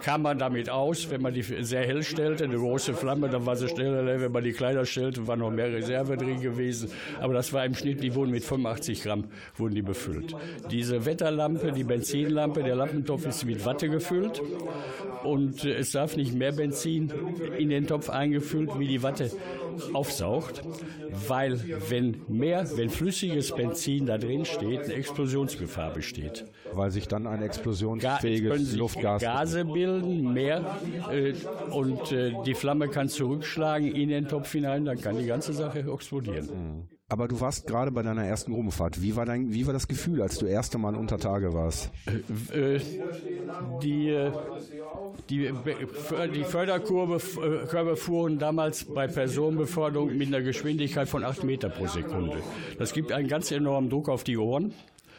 kam man damit aus. Wenn man die sehr hell stellte, eine große Flamme, dann war sie schneller. Wenn man die kleiner stellte, war noch mehr Reserve drin gewesen. Aber das war im Schnitt, die wurden mit 85 Gramm wurden die befüllt. Diese Wetterlampe, die Benzinlampe, der Lampentopf ist mit Watte gefüllt und äh, es darf nicht mehr mehr Benzin in den Topf eingefüllt, wie die Watte aufsaugt, weil wenn mehr, wenn flüssiges Benzin da drin steht, eine Explosionsgefahr besteht. Weil sich dann ein explosionsfähiges Ga Luftgas Gase bilden, mehr äh, und äh, die Flamme kann zurückschlagen in den Topf hinein, dann kann die ganze Sache explodieren. Aber du warst gerade bei deiner ersten Gruppenfahrt. Wie war, dein, wie war das Gefühl, als du erste Mal unter Tage warst? Äh, die, äh, die, die Förderkurve äh, fuhren damals bei Personenbeförderung mit einer Geschwindigkeit von 8 Meter pro Sekunde. Das gibt einen ganz enormen Druck auf die Ohren.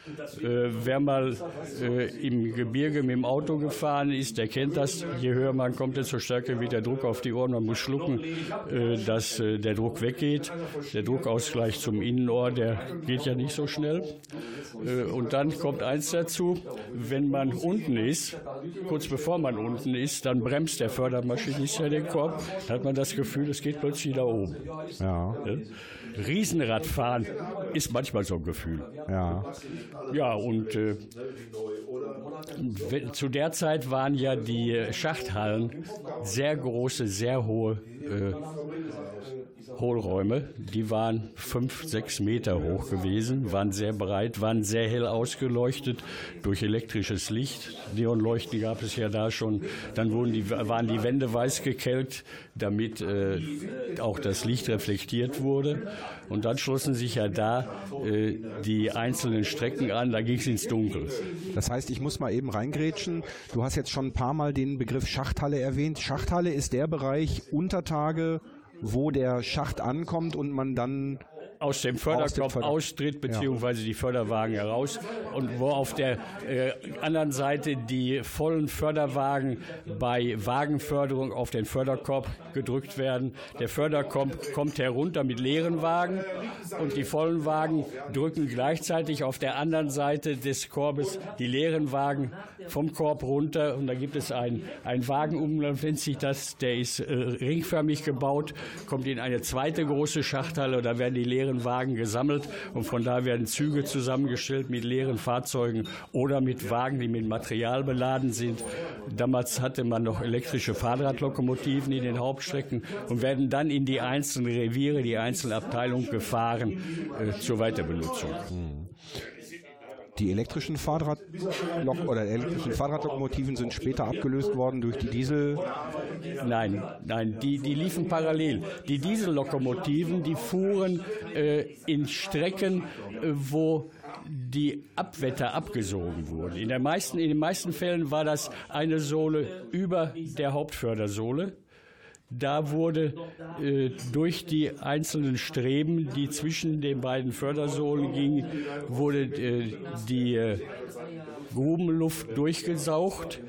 Äh, wer mal äh, im Gebirge mit dem Auto gefahren ist, der kennt das. Je höher man kommt, desto stärker wird der Druck auf die Ohren. Man muss schlucken, äh, dass äh, der Druck weggeht. Der Druckausgleich zum Innenohr, der geht ja nicht so schnell. Äh, und dann kommt eins dazu, wenn man unten ist, kurz bevor man unten ist, dann bremst der Fördermaschinist ja den Korb. Da hat man das Gefühl, es geht plötzlich da oben. Ja. Riesenradfahren ist manchmal so ein Gefühl. Ja. Ja, und äh, zu der Zeit waren ja die Schachthallen sehr große, sehr hohe äh, Hohlräume. Die waren fünf, sechs Meter hoch gewesen, waren sehr breit, waren sehr hell ausgeleuchtet durch elektrisches Licht. Neonleuchten gab es ja da schon. Dann wurden die, waren die Wände weiß gekelkt, damit äh, auch das Licht reflektiert wurde. Und dann schlossen sich ja da äh, die einzelnen Strecken an, da ging es ins Dunkel. Das heißt, ich muss mal eben reingrätschen. Du hast jetzt schon ein paar Mal den Begriff Schachthalle erwähnt. Schachthalle ist der Bereich unter Tage, wo der Schacht ankommt und man dann aus dem Förderkorb Förder austritt, beziehungsweise ja. die Förderwagen heraus und wo auf der äh, anderen Seite die vollen Förderwagen bei Wagenförderung auf den Förderkorb gedrückt werden. Der Förderkorb kommt herunter mit leeren Wagen und die vollen Wagen drücken gleichzeitig auf der anderen Seite des Korbes die leeren Wagen vom Korb runter und da gibt es einen, einen Wagenumlauf, nennt sich das, der ist äh, ringförmig gebaut, kommt in eine zweite große Schachthalle und da werden die leeren leeren Wagen gesammelt und von da werden Züge zusammengestellt mit leeren Fahrzeugen oder mit Wagen, die mit Material beladen sind. Damals hatte man noch elektrische Fahrradlokomotiven in den Hauptstrecken und werden dann in die einzelnen Reviere, die einzelnen Abteilungen gefahren äh, zur Weiterbenutzung. Mhm. Die elektrischen Fahrrad oder elektrischen Fahrradlokomotiven sind später abgelöst worden durch die Diesel. Nein, nein, die, die liefen parallel. Die Diesellokomotiven, die fuhren äh, in Strecken, äh, wo die Abwetter abgesogen wurden. In, der meisten, in den meisten Fällen war das eine Sohle über der Hauptfördersohle. Da wurde äh, durch die einzelnen Streben, die zwischen den beiden Fördersohlen gingen, wurde äh, die äh, Grubenluft durchgesaugt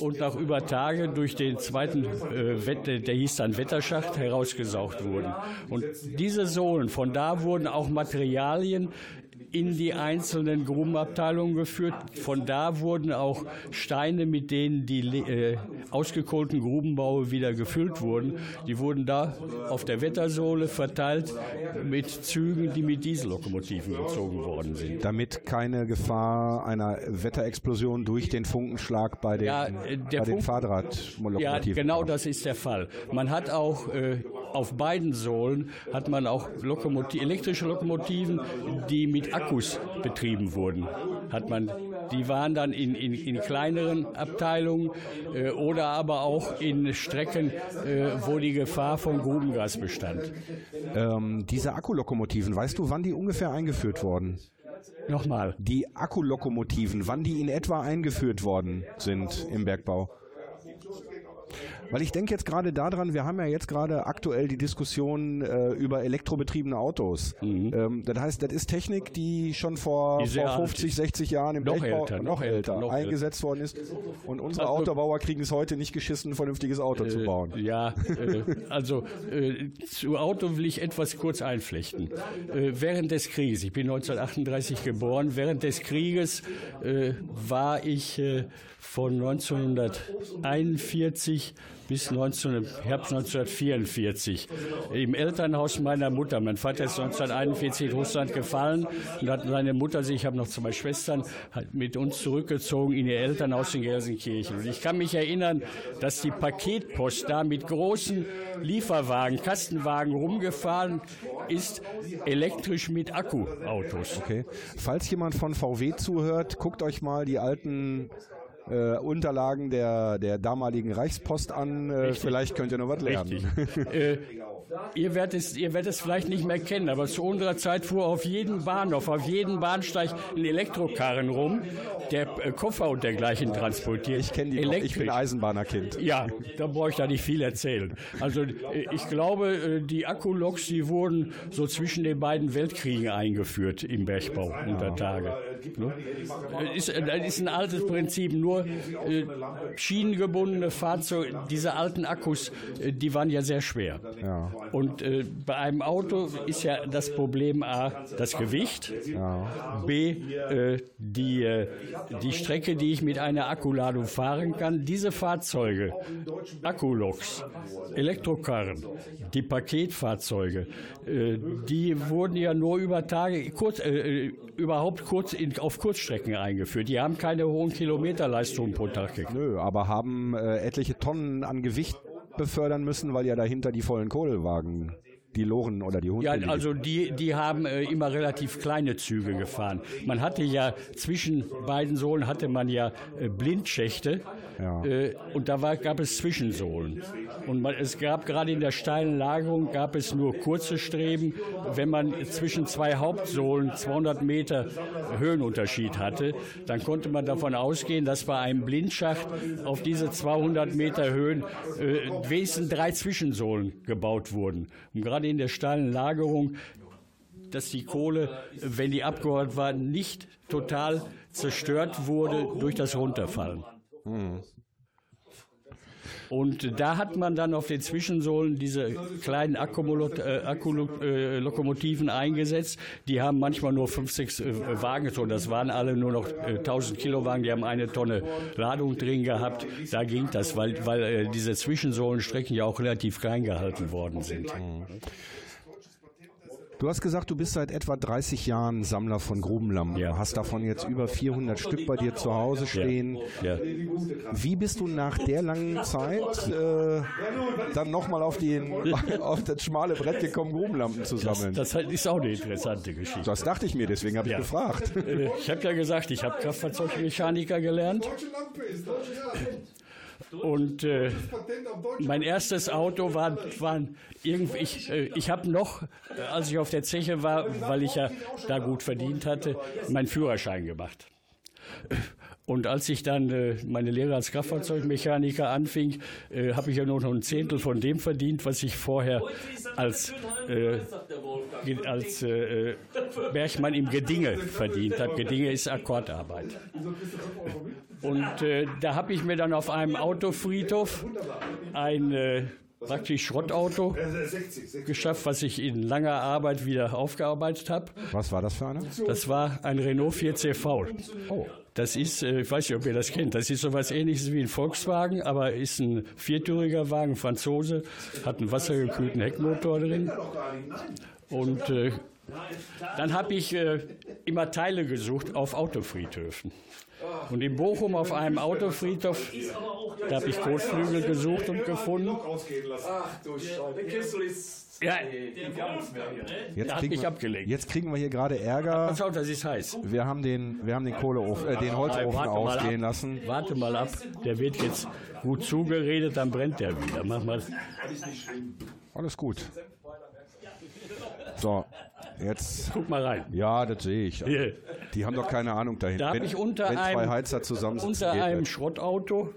und nach über Tage durch den zweiten äh, Wette, der hieß dann Wetterschacht, herausgesaugt wurden. Und diese Sohlen, von da wurden auch Materialien in die einzelnen Grubenabteilungen geführt. Von da wurden auch Steine, mit denen die äh, ausgekohlten Grubenbaue wieder gefüllt wurden, die wurden da auf der Wettersohle verteilt mit Zügen, die mit Diesellokomotiven gezogen worden sind. Damit keine Gefahr einer Wetterexplosion durch den Funkenschlag bei den, ja, äh, den Fahrradlokomotiven. Ja, genau das ist der Fall. Man hat auch äh, auf beiden Sohlen hat man auch Lokomotiv elektrische Lokomotiven, die mit Akkus betrieben wurden. hat man, die waren dann in, in, in kleineren Abteilungen äh, oder aber auch in Strecken, äh, wo die Gefahr von Grubengas bestand. Ähm, diese Akkulokomotiven, weißt du, wann die ungefähr eingeführt wurden? Nochmal. Die Akkulokomotiven, wann die in etwa eingeführt worden sind im Bergbau? Weil ich denke jetzt gerade daran, wir haben ja jetzt gerade aktuell die Diskussion äh, über elektrobetriebene Autos. Mhm. Ähm, das heißt, das ist Technik, die schon vor, vor 50, 60 Jahren im noch Bergbau älter, noch älter noch eingesetzt älter. worden ist. Und unsere also, Autobauer kriegen es heute nicht geschissen, ein vernünftiges Auto äh, zu bauen. Ja, äh, also äh, zu Auto will ich etwas kurz einflechten. Äh, während des Krieges, ich bin 1938 geboren, während des Krieges äh, war ich von 1941 bis 19, Herbst 1944 im Elternhaus meiner Mutter. Mein Vater ist 1941 in Russland gefallen und hat seine Mutter, ich habe noch zwei Schwestern, mit uns zurückgezogen in ihr Elternhaus in Gelsenkirchen. Und ich kann mich erinnern, dass die Paketpost da mit großen Lieferwagen, Kastenwagen rumgefahren ist, elektrisch mit Akkuautos. Okay. Falls jemand von VW zuhört, guckt euch mal die alten äh, Unterlagen der, der damaligen Reichspost an. Äh, vielleicht könnt ihr noch was lernen. äh, ihr, werdet es, ihr werdet es vielleicht nicht mehr kennen, aber zu unserer Zeit fuhr auf jedem Bahnhof, auf jedem Bahnsteig ein Elektrokarren rum, der äh, Koffer und dergleichen transportiert. Ich kenne die Elektrisch. ich bin Eisenbahnerkind. Ja, da brauche ich da nicht viel erzählen. Also äh, ich glaube, äh, die Akkuloks, die wurden so zwischen den beiden Weltkriegen eingeführt im Bergbau unter Tage. Ne? Ist, das ist ein altes Prinzip, nur äh, schienengebundene Fahrzeuge, diese alten Akkus, äh, die waren ja sehr schwer. Ja. Und äh, bei einem Auto ist ja das Problem A, das Gewicht, ja. B, äh, die, äh, die Strecke, die ich mit einer Akkuladung fahren kann. Diese Fahrzeuge, Akkuloks, Elektrokarren, die Paketfahrzeuge, äh, die wurden ja nur über Tage, kurz, überhaupt kurz in, auf Kurzstrecken eingeführt. Die haben keine hohen Kilometerleistungen pro Tag gekriegt. Nö, aber haben äh, etliche Tonnen an Gewicht befördern müssen, weil ja dahinter die vollen Kohlewagen die Loren oder die Hunde. Ja, also die, die haben äh, immer relativ kleine Züge gefahren. Man hatte ja zwischen beiden Sohlen hatte man ja äh, Blindschächte ja. äh, und da war, gab es Zwischensohlen. Und man, es gab gerade in der steilen Lagerung gab es nur kurze Streben. Wenn man zwischen zwei Hauptsohlen 200 Meter Höhenunterschied hatte, dann konnte man davon ausgehen, dass bei einem Blindschacht auf diese 200 Meter Höhen äh, wenigstens drei Zwischensohlen gebaut wurden. Und gerade gerade in der steilen Lagerung, dass die Kohle, wenn die abgeholt war, nicht total zerstört wurde durch das Runterfallen. Hm. Und da hat man dann auf den Zwischensohlen diese kleinen Akkulokomotiven äh, eingesetzt. Die haben manchmal nur fünf, sechs äh, Wagen gezogen. Das waren alle nur noch 1000 äh, Kilo Wagen. Die haben eine Tonne Ladung drin gehabt. Da ging das, weil, weil diese Zwischensohlenstrecken ja auch relativ klein gehalten worden sind. Mhm. Du hast gesagt, du bist seit etwa 30 Jahren Sammler von Grubenlampen. Ja. Hast davon jetzt über 400 Stück bei dir zu Hause stehen. Ja. Ja. Wie bist du nach der langen Zeit äh, dann nochmal auf, auf das schmale Brett gekommen, Grubenlampen zu sammeln? Das, das, ist auch eine interessante Geschichte. Das dachte ich mir, deswegen habe ich gefragt. Äh, ich habe ja gesagt, ich habe Kraftfahrzeugmechaniker gelernt. Und äh, mein erstes Auto war, war irgendwie, ich, äh, ich habe noch, äh, als ich auf der Zeche war, weil ich ja da gut verdient hatte, meinen Führerschein gemacht. Und als ich dann äh, meine Lehre als Kraftfahrzeugmechaniker anfing, äh, habe ich ja nur noch ein Zehntel von dem verdient, was ich vorher als, äh, als äh, Bergmann im Gedinge verdient habe. Gedinge ist Akkordarbeit. Und äh, da habe ich mir dann auf einem Autofriedhof ein äh, praktisch Schrottauto geschafft, was ich in langer Arbeit wieder aufgearbeitet habe. Was war das für eine? Das war ein Renault 4CV. Oh. Das ist, äh, ich weiß nicht, ob ihr das kennt, das ist so etwas ähnliches wie ein Volkswagen, aber ist ein viertüriger Wagen, Franzose, hat einen wassergekühlten Heckmotor drin. Und äh, dann habe ich äh, immer Teile gesucht auf Autofriedhöfen. Und in Bochum auf einem Autofriedhof Da habe ich Kotflügel gesucht und gefunden. Ach du Scheiße, der Kessel ist. Ja, Jetzt hat kriegen, wir, abgelenkt. jetzt kriegen wir hier gerade Ärger. Pass auf, das ist heiß. Wir haben den, wir haben den Kohleofen, äh, den Holzofen Warte ausgehen ab. lassen. Warte mal ab. Der wird jetzt gut zugeredet, dann brennt der wieder. Mach mal. Alles gut. So, jetzt. Guck mal rein. Ja, das sehe ich. Die haben doch keine Ahnung dahin. Da habe ich unter wenn zwei einem, Heizer zusammensitzen, unter geht einem das.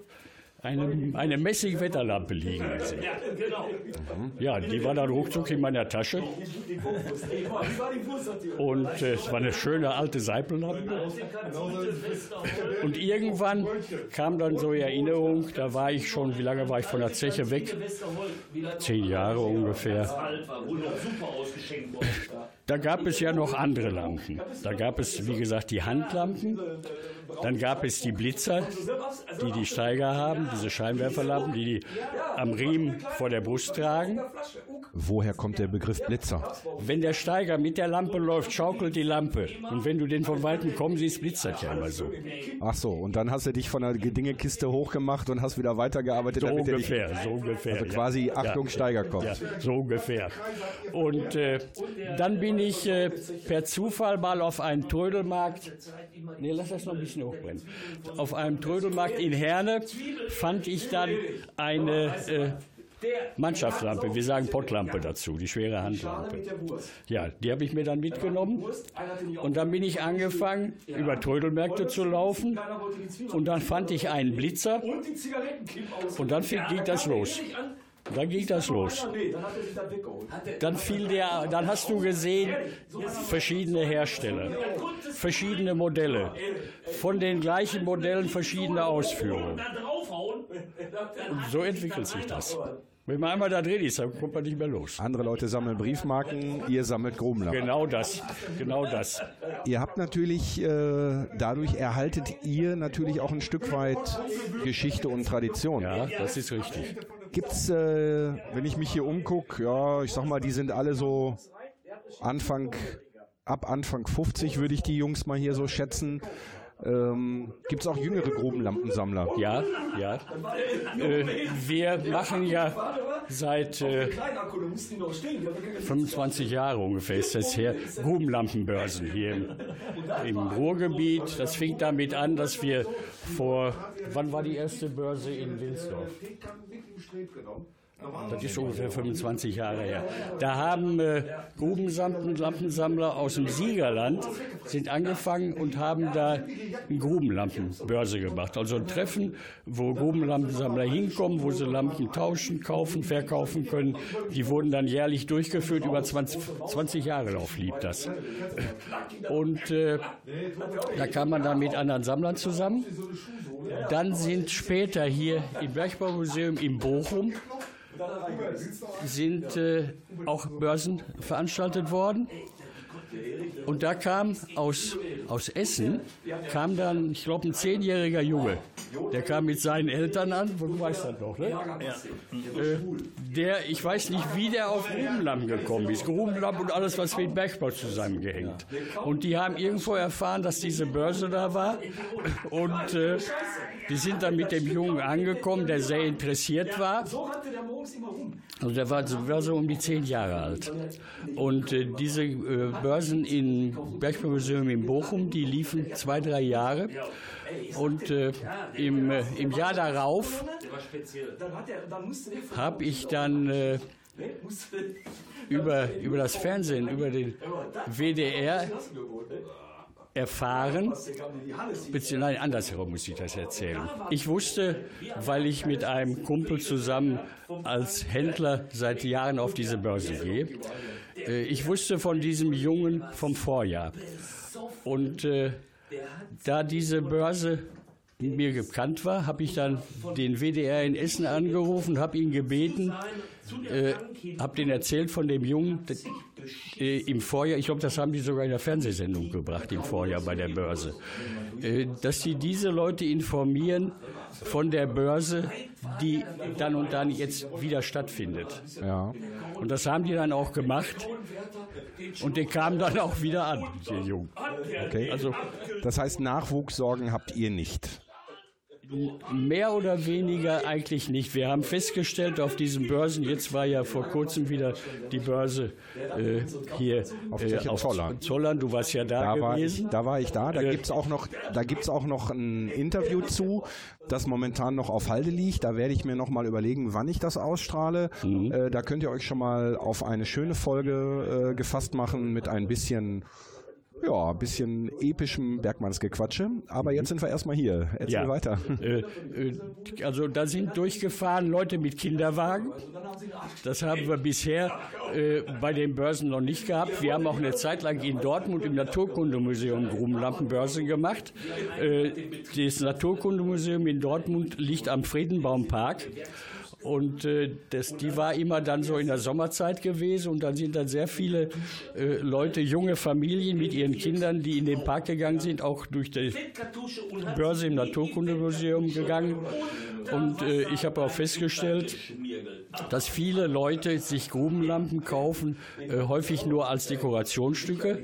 Eine, eine Messing-Wetterlampe liegen gesehen. Ja, die war dann ruckzuck in meiner Tasche. Und äh, es war eine schöne alte Seipellampe. Und irgendwann kam dann so die Erinnerung, da war ich schon, wie lange war ich von der Zeche weg? Zehn Jahre ungefähr. Da gab es ja noch andere Lampen. Da gab es, wie gesagt, die Handlampen. Dann gab es die Blitzer, die die Steiger haben, diese Scheinwerferlampen, die die am Riemen vor der Brust tragen. Woher kommt der Begriff Blitzer? Wenn der Steiger mit der Lampe läuft, schaukelt die Lampe. Und wenn du den von Weitem kommen siehst, blitzert ja immer so. Ach so, und dann hast du dich von der Dingekiste hochgemacht und hast wieder weitergearbeitet, So er dich, ungefähr, so ungefähr. also ja. quasi Achtung Steiger kommt. Ja, so ungefähr. Und äh, dann bin ich äh, per Zufall mal auf einen Trödelmarkt, nee, lass das noch ein bisschen hochbrennen, auf einem Trödelmarkt in Herne fand ich dann eine äh, Mannschaftslampe, wir sagen Pottlampe dazu, die schwere Handlampe. Ja, die habe ich mir dann mitgenommen. Und dann bin ich angefangen, über Trödelmärkte zu laufen. und dann fand ich einen Blitzer. Und dann ging das los. Dann ging das los. Dann fiel der, dann hast du gesehen, verschiedene Hersteller, verschiedene Modelle, von den gleichen Modellen verschiedene Ausführungen. [laughs] Und so entwickelt sich das. Wenn man einmal da drin ist, dann kommt man nicht mehr los. Andere Leute sammeln Briefmarken, ihr sammelt Grubenlampen. Genau das, genau das. Ihr habt natürlich, äh, dadurch erhaltet ihr natürlich auch ein Stück weit Geschichte und Tradition. Ja, das ist richtig. Gibt's, äh, wenn ich mich hier umgucke, ja, ich sag mal, die sind alle so Anfang, ab Anfang 50 würde ich die Jungs mal hier so schätzen. Ähm, Gibt es auch jüngere Grubenlampensammler? Ja, ja. Äh, wir machen ja seit äh, 25 Jahren ungefähr ist das her, Grubenlampenbörsen hier im, im Ruhrgebiet. Das fing damit an, dass wir vor, wann war die erste Börse in Wilsdorf? Das ist ungefähr 25 Jahre her. Da haben äh, Grubenlampensammler aus dem Siegerland sind angefangen und haben da eine Grubenlampenbörse gemacht. Also ein Treffen, wo Grubenlampensammler hinkommen, wo sie Lampen tauschen, kaufen, verkaufen können. Die wurden dann jährlich durchgeführt, über 20, 20 Jahre Lauf lieb das. Und äh, da kam man dann mit anderen Sammlern zusammen. Dann sind später hier im Bergbaumuseum in Bochum sind äh, auch Börsen veranstaltet worden. Und da kam aus, aus Essen, kam dann, ich glaube, ein zehnjähriger Junge. Der kam mit seinen Eltern an, du weißt das noch, ne? Äh, der, ich weiß nicht, wie der auf Grubenlampen gekommen ist. Grubenlampen und alles, was mit Bergbau zusammengehängt. Und die haben irgendwo erfahren, dass diese Börse da war. Und äh, die sind dann mit dem Jungen angekommen, der sehr interessiert war. Also der war so, war so um die zehn Jahre alt. Und äh, diese äh, Börsen im Bergbaumuseum in Bochum, die liefen zwei, drei Jahre. Und äh, im, äh, im Jahr darauf habe ich dann äh, über, über das Fernsehen, über den WDR erfahren, beziehungsweise andersherum muss ich das erzählen. Ich wusste, weil ich mit einem Kumpel zusammen als Händler seit Jahren auf diese Börse gehe, äh, ich wusste von diesem Jungen vom Vorjahr. Und äh, da diese Börse mir bekannt war, habe ich dann den WDR in Essen angerufen, habe ihn gebeten, äh, habe den erzählt von dem Jungen äh, im Vorjahr, ich glaube, das haben die sogar in der Fernsehsendung gebracht, im Vorjahr bei der Börse, äh, dass sie diese Leute informieren von der Börse, die dann und dann jetzt wieder stattfindet. Ja. Und das haben die dann auch gemacht. Und der kam dann auch wieder an, der Junge. Okay. Also Das heißt, Nachwuchssorgen habt ihr nicht. Mehr oder weniger eigentlich nicht. Wir haben festgestellt auf diesen Börsen, jetzt war ja vor kurzem wieder die Börse äh, hier Auf äh, auf Zollern. Zollern. Du warst ja da, Da war, ich, gewesen. da war ich da. Da Äh, gibt's auch noch, da gibt's auch noch ein Interview zu, das momentan noch auf Halde liegt. Da werde ich mir noch mal überlegen, wann ich das ausstrahle. Mhm. Äh, da könnt ihr euch schon mal auf eine schöne Folge äh, gefasst machen mit ein bisschen, ja, ein bisschen epischem Bergmannsgequatsche. Aber jetzt sind wir erstmal hier. Erzähl Mhm. Ja. weiter. Äh, äh, also da sind durchgefahren Leute mit Kinderwagen. Das haben wir bisher äh, bei den Börsen noch nicht gehabt. Wir haben auch eine Zeit lang in Dortmund im Naturkundemuseum Grubenlampenbörsen gemacht. Äh, das Naturkundemuseum in Dortmund liegt am Friedenbaumpark. Und äh, das, die war immer dann so in der Sommerzeit gewesen und dann sind dann sehr viele äh, Leute, junge Familien mit ihren Kindern, die in den Park gegangen sind, auch durch die Börse im Naturkundemuseum gegangen. Und äh, ich habe auch festgestellt, dass viele Leute sich Grubenlampen kaufen, äh, häufig nur als Dekorationsstücke,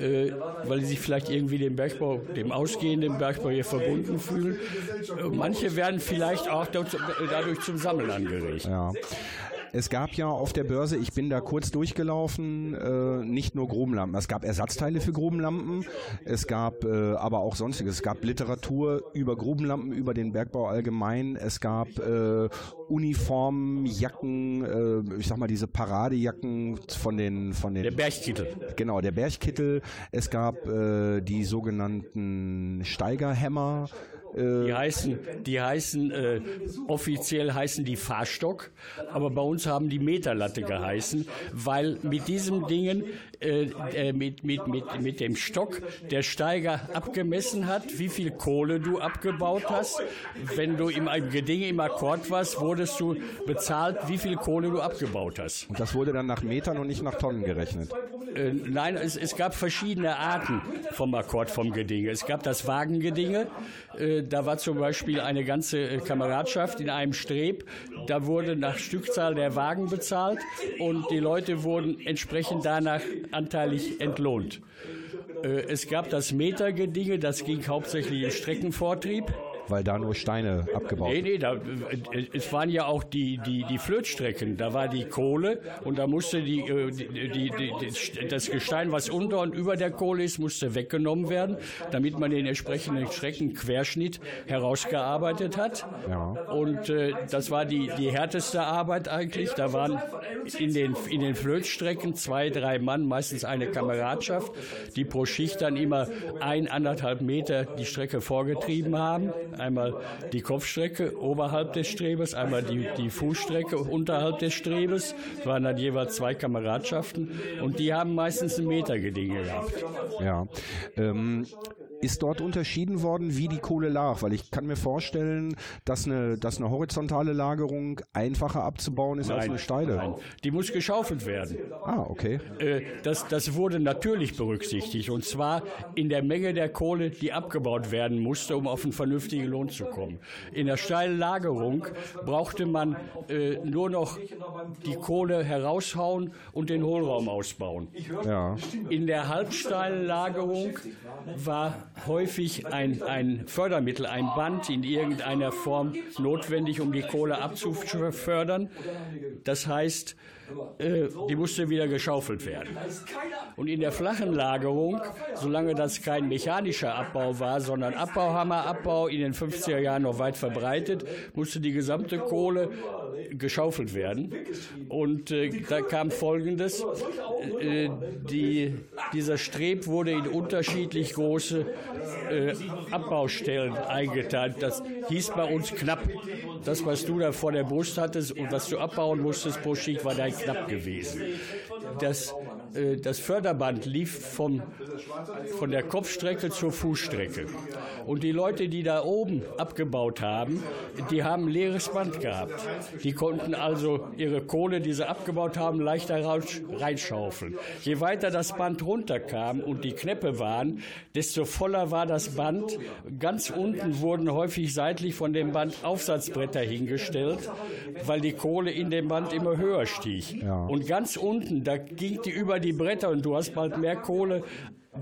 äh, weil sie sich vielleicht irgendwie dem Bergbau, dem ausgehenden Bergbau hier verbunden fühlen. Äh, manche werden vielleicht auch dadurch zum Sammeln angeregt. Ja. Es gab ja auf der Börse, ich bin da kurz durchgelaufen, äh, nicht nur Grubenlampen. Es gab Ersatzteile für Grubenlampen, es gab äh, aber auch sonstiges. Es gab Literatur über Grubenlampen, über den Bergbau allgemein. Es gab äh, Uniformen, Jacken, äh, ich sag mal diese Paradejacken von den von den Der Bergkittel. Genau, der Bergkittel. Es gab äh, die sogenannten Steigerhämmer. Äh, Die heißen, die heißen äh, offiziell heißen die Fahrstock, aber bei uns haben die Meterlatte geheißen, weil mit diesem Dingen, äh, äh, mit, mit, mit, mit dem Stock, der Steiger abgemessen hat, wie viel Kohle du abgebaut hast. Wenn du im einem Gedinge im Akkord warst, wurdest du bezahlt, wie viel Kohle du abgebaut hast. und das wurde dann nach Metern und nicht nach Tonnen gerechnet. Äh, nein, es, es gab verschiedene Arten vom Akkord vom Gedinge. Es gab das Wagengedinge. Äh, da war zum Beispiel eine ganze äh, Kameradschaft in einem Streb. Da wurde nach Stückzahl der Wagen bezahlt und die Leute wurden entsprechend danach anteilig entlohnt. Äh, es gab das Metergedinge, das ging hauptsächlich im Streckenvortrieb. Weil da nur Steine abgebaut Nee, nee, da, es waren ja auch die, die, die Flötstrecken. Da war die Kohle und da musste die, äh, die, die, die, die, das Gestein, was unter und über der Kohle ist, musste weggenommen werden, damit man den entsprechenden Streckenquerschnitt herausgearbeitet hat. Ja. Und äh, das war die, die härteste Arbeit eigentlich. Da waren in den, in den Flötstrecken zwei, drei Mann, meistens eine Kameradschaft, die pro Schicht dann immer ein, anderthalb Meter die Strecke vorgetrieben haben. Einmal die Kopfstrecke oberhalb des Strebes, einmal die, die Fußstrecke unterhalb des Strebes. Es waren dann jeweils zwei Kameradschaften und die haben meistens ein Meter Gedinge gehabt. Ja. Ähm, ist dort unterschieden worden, wie die Kohle lag? Weil ich kann mir vorstellen, dass eine, dass eine horizontale Lagerung einfacher abzubauen ist als eine steile. Nein, die muss geschaufelt werden. Ah, okay. Äh, Das, das wurde natürlich berücksichtigt und zwar in der Menge der Kohle, die abgebaut werden musste, um auf einen vernünftigen Lohn zu kommen. In der steilen Lagerung brauchte man äh, nur noch die Kohle heraushauen und den Hohlraum ausbauen. Ja. In der halbsteilen Lagerung war häufig ein, ein Fördermittel, ein Band in irgendeiner Form notwendig, um die Kohle abzufördern. Das heißt, äh, die musste wieder geschaufelt werden. Und in der flachen Lagerung, solange das kein mechanischer Abbau war, sondern Abbauhammerabbau in den 50er Jahren noch weit verbreitet, musste die gesamte Kohle geschaufelt werden. Und äh, da kam Folgendes. Äh, die, dieser Streb wurde in unterschiedlich große Abbaustellen eingeteilt. Das hieß bei uns knapp. Das, was du da vor der Brust hattest und was du abbauen musstest pro war dein knapp gewesen. Das, äh, das Förderband lief vom, von der Kopfstrecke zur Fußstrecke. Und die Leute, die da oben abgebaut haben, die haben ein leeres Band gehabt. Die konnten also ihre Kohle, die sie abgebaut haben, leichter reinschaufeln. Je weiter das Band runterkam und die Knäppe waren, desto voller war das Band. Ganz unten wurden häufig seitlich von dem Band Aufsatzbretter hingestellt, weil die Kohle in dem Band immer höher stieg. Ja. Und ganz unten, da ging die über die Bretter und du hast bald mehr Kohle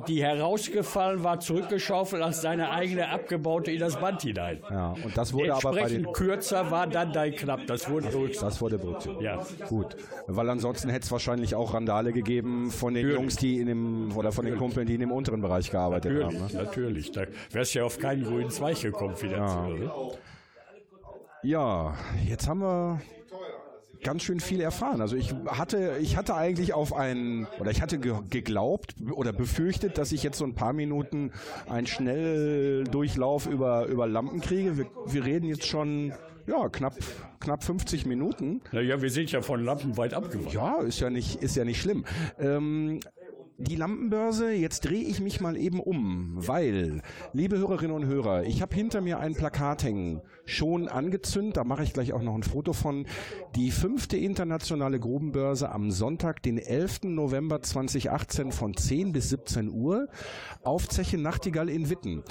die herausgefallen war, zurückgeschaufelt als seine eigene abgebaute in das Band hinein. Ja, und das wurde aber bei den kürzer war dann dein knapp. Das wurde das, das wurde berücksichtigt. Ja. Gut. Weil ansonsten hätte es wahrscheinlich auch Randale gegeben von den Natürlich. Jungs, die in dem, oder von den Kumpeln, die in dem unteren Bereich gearbeitet natürlich, haben. Ne? Natürlich. Da wärst ja auf keinen grünen Zweig gekommen finanziell. Ja. ja, jetzt haben wir ganz schön viel erfahren. Also ich hatte, ich hatte eigentlich auf einen, oder ich hatte geglaubt oder befürchtet, dass ich jetzt so ein paar Minuten einen Schnelldurchlauf über, über Lampen kriege. Wir, wir reden jetzt schon ja, knapp, knapp 50 Minuten. Naja, wir sind ja von Lampen weit abgewandt. Ja, ist ja nicht, ist ja nicht schlimm. Ähm, die Lampenbörse, jetzt drehe ich mich mal eben um, weil, liebe Hörerinnen und Hörer, ich habe hinter mir ein Plakat hängen, schon angezündet, da mache ich gleich auch noch ein Foto von, die fünfte internationale Grubenbörse am Sonntag, den 11. November 2018 von 10 bis 17 Uhr auf Zeche Nachtigall in Witten.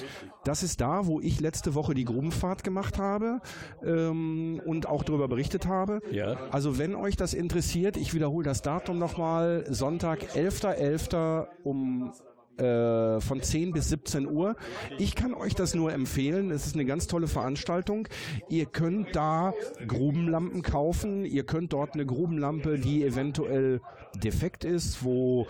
Das ist da, wo ich letzte Woche die Grubenfahrt gemacht habe ähm, und auch darüber berichtet habe. Ja. Also wenn euch das interessiert, ich wiederhole das Datum nochmal, Sonntag, 11.11. .11. um äh, von 10 bis 17 Uhr. Ich kann euch das nur empfehlen. Es ist eine ganz tolle Veranstaltung. Ihr könnt da Grubenlampen kaufen. Ihr könnt dort eine Grubenlampe, die eventuell defekt ist, wo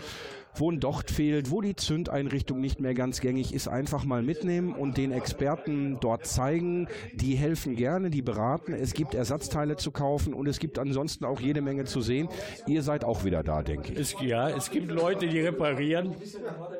wo ein Docht fehlt, wo die Zündeinrichtung nicht mehr ganz gängig ist, einfach mal mitnehmen und den Experten dort zeigen. Die helfen gerne, die beraten. Es gibt Ersatzteile zu kaufen und es gibt ansonsten auch jede Menge zu sehen. Ihr seid auch wieder da, denke ich. Es, ja, es gibt Leute, die reparieren.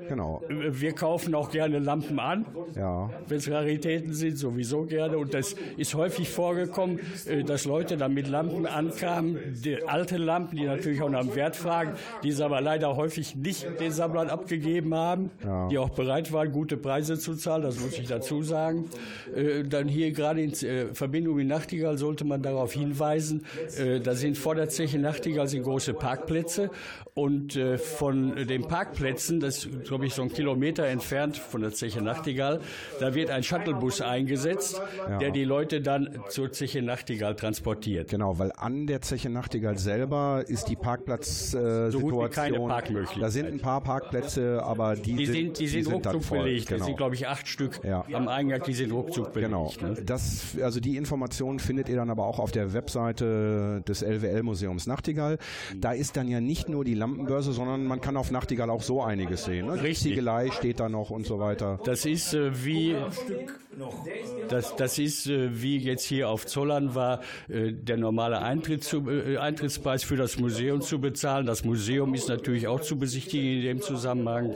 Genau. Wir kaufen auch gerne Lampen an. Ja. Wenn es Raritäten sind, sowieso gerne. Und das ist häufig vorgekommen, äh, dass Leute dann mit Lampen ankamen, die alte Lampen, die natürlich auch nach dem Wert fragen, die es aber leider häufig nicht den Sammlern abgegeben haben, ja. die auch bereit waren, gute Preise zu zahlen, das muss ich dazu sagen. Äh, dann hier gerade in äh, Verbindung mit Nachtigall sollte man darauf hinweisen, äh, da sind vor der Zeche Nachtigall sind große Parkplätze und äh, von den Parkplätzen, das ist glaube ich so ein Kilometer entfernt von der Zeche Nachtigall, da wird ein Shuttlebus eingesetzt, ja. der die Leute dann zur Zeche Nachtigall transportiert. Genau, weil an der Zeche Nachtigall selber ist die Parkplatzsituation. So gut wie keine Parkmöglichkeit. Da sind ein paar Parkplätze, aber die, die sind, sind, die sind ruckzuck voll. belegt. Genau. Das sind, glaube ich, acht Stück ja. am Eingang, die sind ruckzuck belegt. Genau. Ne? Das, also die Informationen findet ihr dann aber auch auf der Webseite des LWL-Museums Nachtigall. Da ist dann ja nicht nur die Lampenbörse, sondern man kann auf Nachtigall auch so einiges sehen. Ne? Richtig. Ziegelei steht da noch und so weiter. Das ist äh, wie das, das ist äh, wie jetzt hier auf Zollern war äh, der normale Eintritt zu, äh, Eintrittspreis für das Museum zu bezahlen. Das Museum ist natürlich auch zu besichtigen in dem Zusammenhang.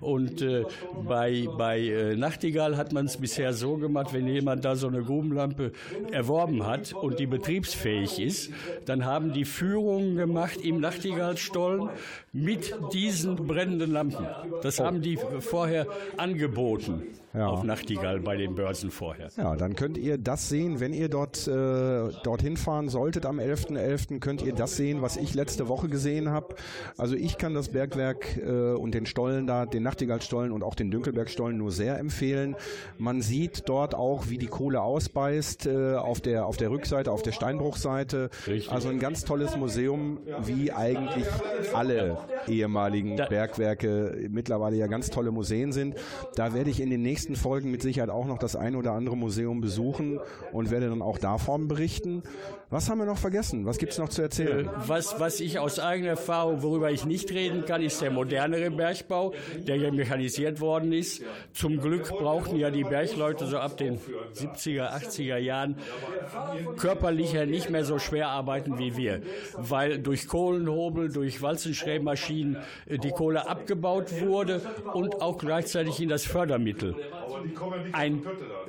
Und äh, bei, bei äh, Nachtigall hat man es bisher so gemacht, wenn jemand da so eine Grubenlampe erworben hat und die betriebsfähig ist, dann haben die Führungen gemacht im Nachtigallstollen mit diesen brennenden Lampen. Das haben die vorher angeboten ja. auf Nachtigall bei den Börsen vorher. Ja, dann könnt ihr das sehen, wenn ihr dort äh, dorthin fahren solltet am 11.11., .11., könnt ihr das sehen, was ich letzte Woche gesehen habe. Also ich kann das Bergwerk äh, und den Stollen da, den Nachtigallstollen und auch den Dünkelbergstollen nur sehr empfehlen. Man sieht dort auch, wie die Kohle ausbeißt äh, auf der auf der Rückseite, auf der Steinbruchseite. Richtig. Also ein ganz tolles Museum, wie eigentlich alle ehemaligen Bergwerke mittlerweile ja ganz tolle Museen sind. Da werde ich in den nächsten nächsten Folgen mit Sicherheit auch noch das ein oder andere Museum besuchen und werde dann auch davon berichten. Was haben wir noch vergessen? Was gibt es noch zu erzählen? Äh, was, was ich aus eigener Erfahrung, worüber ich nicht reden kann, ist der modernere Bergbau, der ja mechanisiert worden ist. Zum Glück brauchten ja die Bergleute so ab den 70er, 80er Jahren körperlicher nicht mehr so schwer arbeiten wie wir, weil durch Kohlenhobel, durch Walzenschrägmaschinen äh, die Kohle abgebaut wurde und auch gleichzeitig in das Fördermittel eingeführt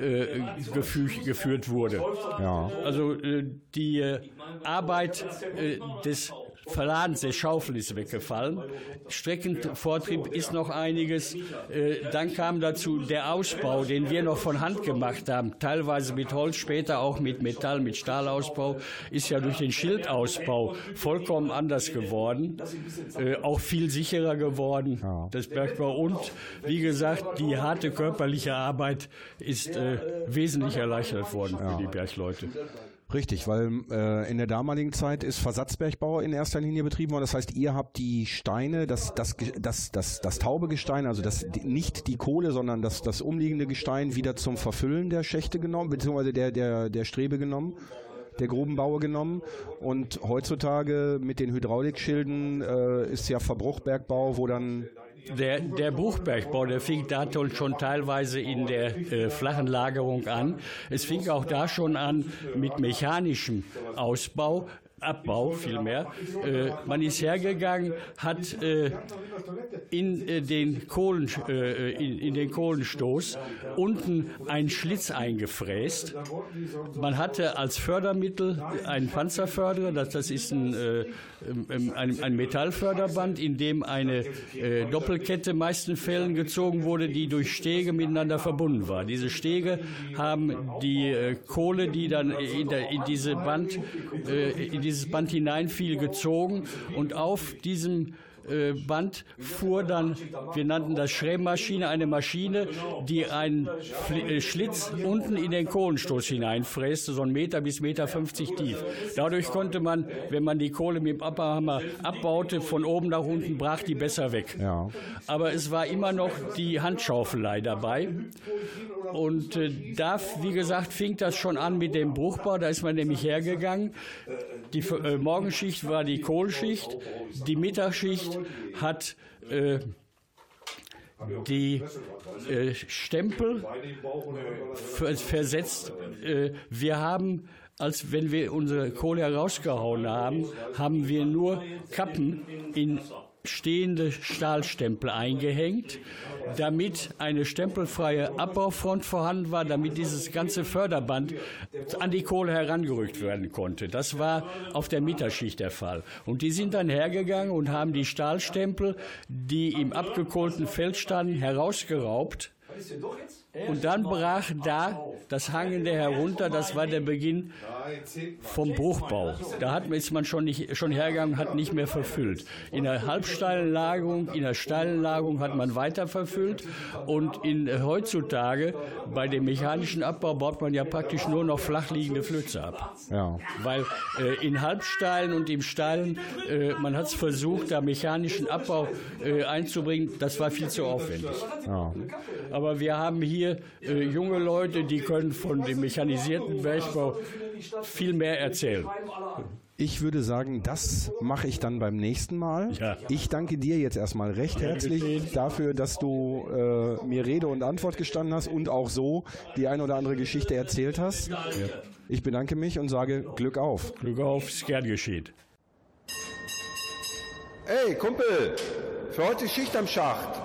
äh, wurde. Ja. Also äh, die äh, Arbeit äh, des Verladens der Schaufel ist weggefallen. Streckenvortrieb ist noch einiges. Äh, dann kam dazu der Ausbau, den wir noch von Hand gemacht haben, teilweise mit Holz, später auch mit Metall, mit Stahlausbau, ist ja durch den Schildausbau vollkommen anders geworden, äh, auch viel sicherer geworden, das Bergbau. Und wie gesagt, die harte körperliche Arbeit ist äh, wesentlich erleichtert worden für die Bergleute. Richtig, weil äh, in der damaligen Zeit ist Versatzbergbau in erster Linie betrieben worden. Das heißt, ihr habt die Steine, das, das, das, das, das taube Gestein, also das, nicht die Kohle, sondern das, das umliegende Gestein wieder zum Verfüllen der Schächte genommen, beziehungsweise der, der, der Strebe genommen der Grubenbaue genommen. Und heutzutage mit den Hydraulikschilden äh, ist ja Verbruchbergbau, wo dann der, der Buchbergbau, der fing da schon teilweise in der äh, flachen Lagerung an. Es fing auch da schon an mit mechanischem Ausbau. Abbau vielmehr. Äh, man ist hergegangen, hat äh, in, äh, den Kohlen, äh, in, in, den Kohlenstoß unten einen Schlitz eingefräst. Man hatte als Fördermittel einen Panzerförderer, das, das ist ein, äh, ein, ein, Metallförderband, in dem eine äh, Doppelkette meisten Fällen gezogen wurde, die durch Stege miteinander verbunden war. Diese Stege haben die Kohle, die dann in, der, in diese Band, in dieses Band hineinfiel, gezogen und auf diesem äh, Band fuhr dann, wir nannten das Schrämmaschine, eine Maschine, die einen äh, Schlitz unten in den Kohlenstoß hineinfräste, so ein Meter bis Meter 50 tief. Dadurch konnte man, wenn man die Kohle mit dem Abbahammer abbaute, von oben nach unten brach die besser weg. Ja. Aber es war immer noch die Handschaufelei dabei. Und äh, da, wie gesagt, fing das schon an mit dem Bruchbau. Da ist man nämlich hergegangen. Die äh, Morgenschicht war die Kohlschicht, die Mittagsschicht hat äh, die äh, Stempel versetzt. Äh, wir haben, als wenn wir unsere Kohle herausgehauen haben, haben wir nur Kappen in stehende Stahlstempel eingehängt, damit eine stempelfreie Abbaufront vorhanden war, damit dieses ganze Förderband an die Kohle herangerückt werden konnte. Das war auf der Mittagsschicht der Fall. Und die sind dann hergegangen und haben die Stahlstempel, die im abgekohlten Feld standen, herausgeraubt und dann brach da das Hangende herunter, das war der Beginn vom Bruchbau. Da hat, ist man schon, nicht, schon hergegangen, hat nicht mehr verfüllt. In der halbsteilen Lagerung, in der steilen Lagerung hat man weiter verfüllt und in, äh, heutzutage bei dem mechanischen Abbau baut man ja praktisch nur noch flachliegende Flöze ab. Ja. Weil äh, in halbsteilen und im steilen, äh, man hat es versucht, da mechanischen Abbau äh, einzubringen, das war viel zu aufwendig. Ja. Aber wir haben hier hier äh, junge Leute, die können von dem mechanisierten Bergbau viel mehr erzählen. Ich würde sagen, das mache ich dann beim nächsten Mal. Ja. Ich danke dir jetzt erstmal recht herzlich dafür, dass du äh, mir Rede und Antwort gestanden hast und auch so die eine oder andere Geschichte erzählt hast. Ja. Ich bedanke mich und sage Glück auf. Glück auf, ist gern geschieht. Ey, Kumpel, für heute Schicht am Schacht.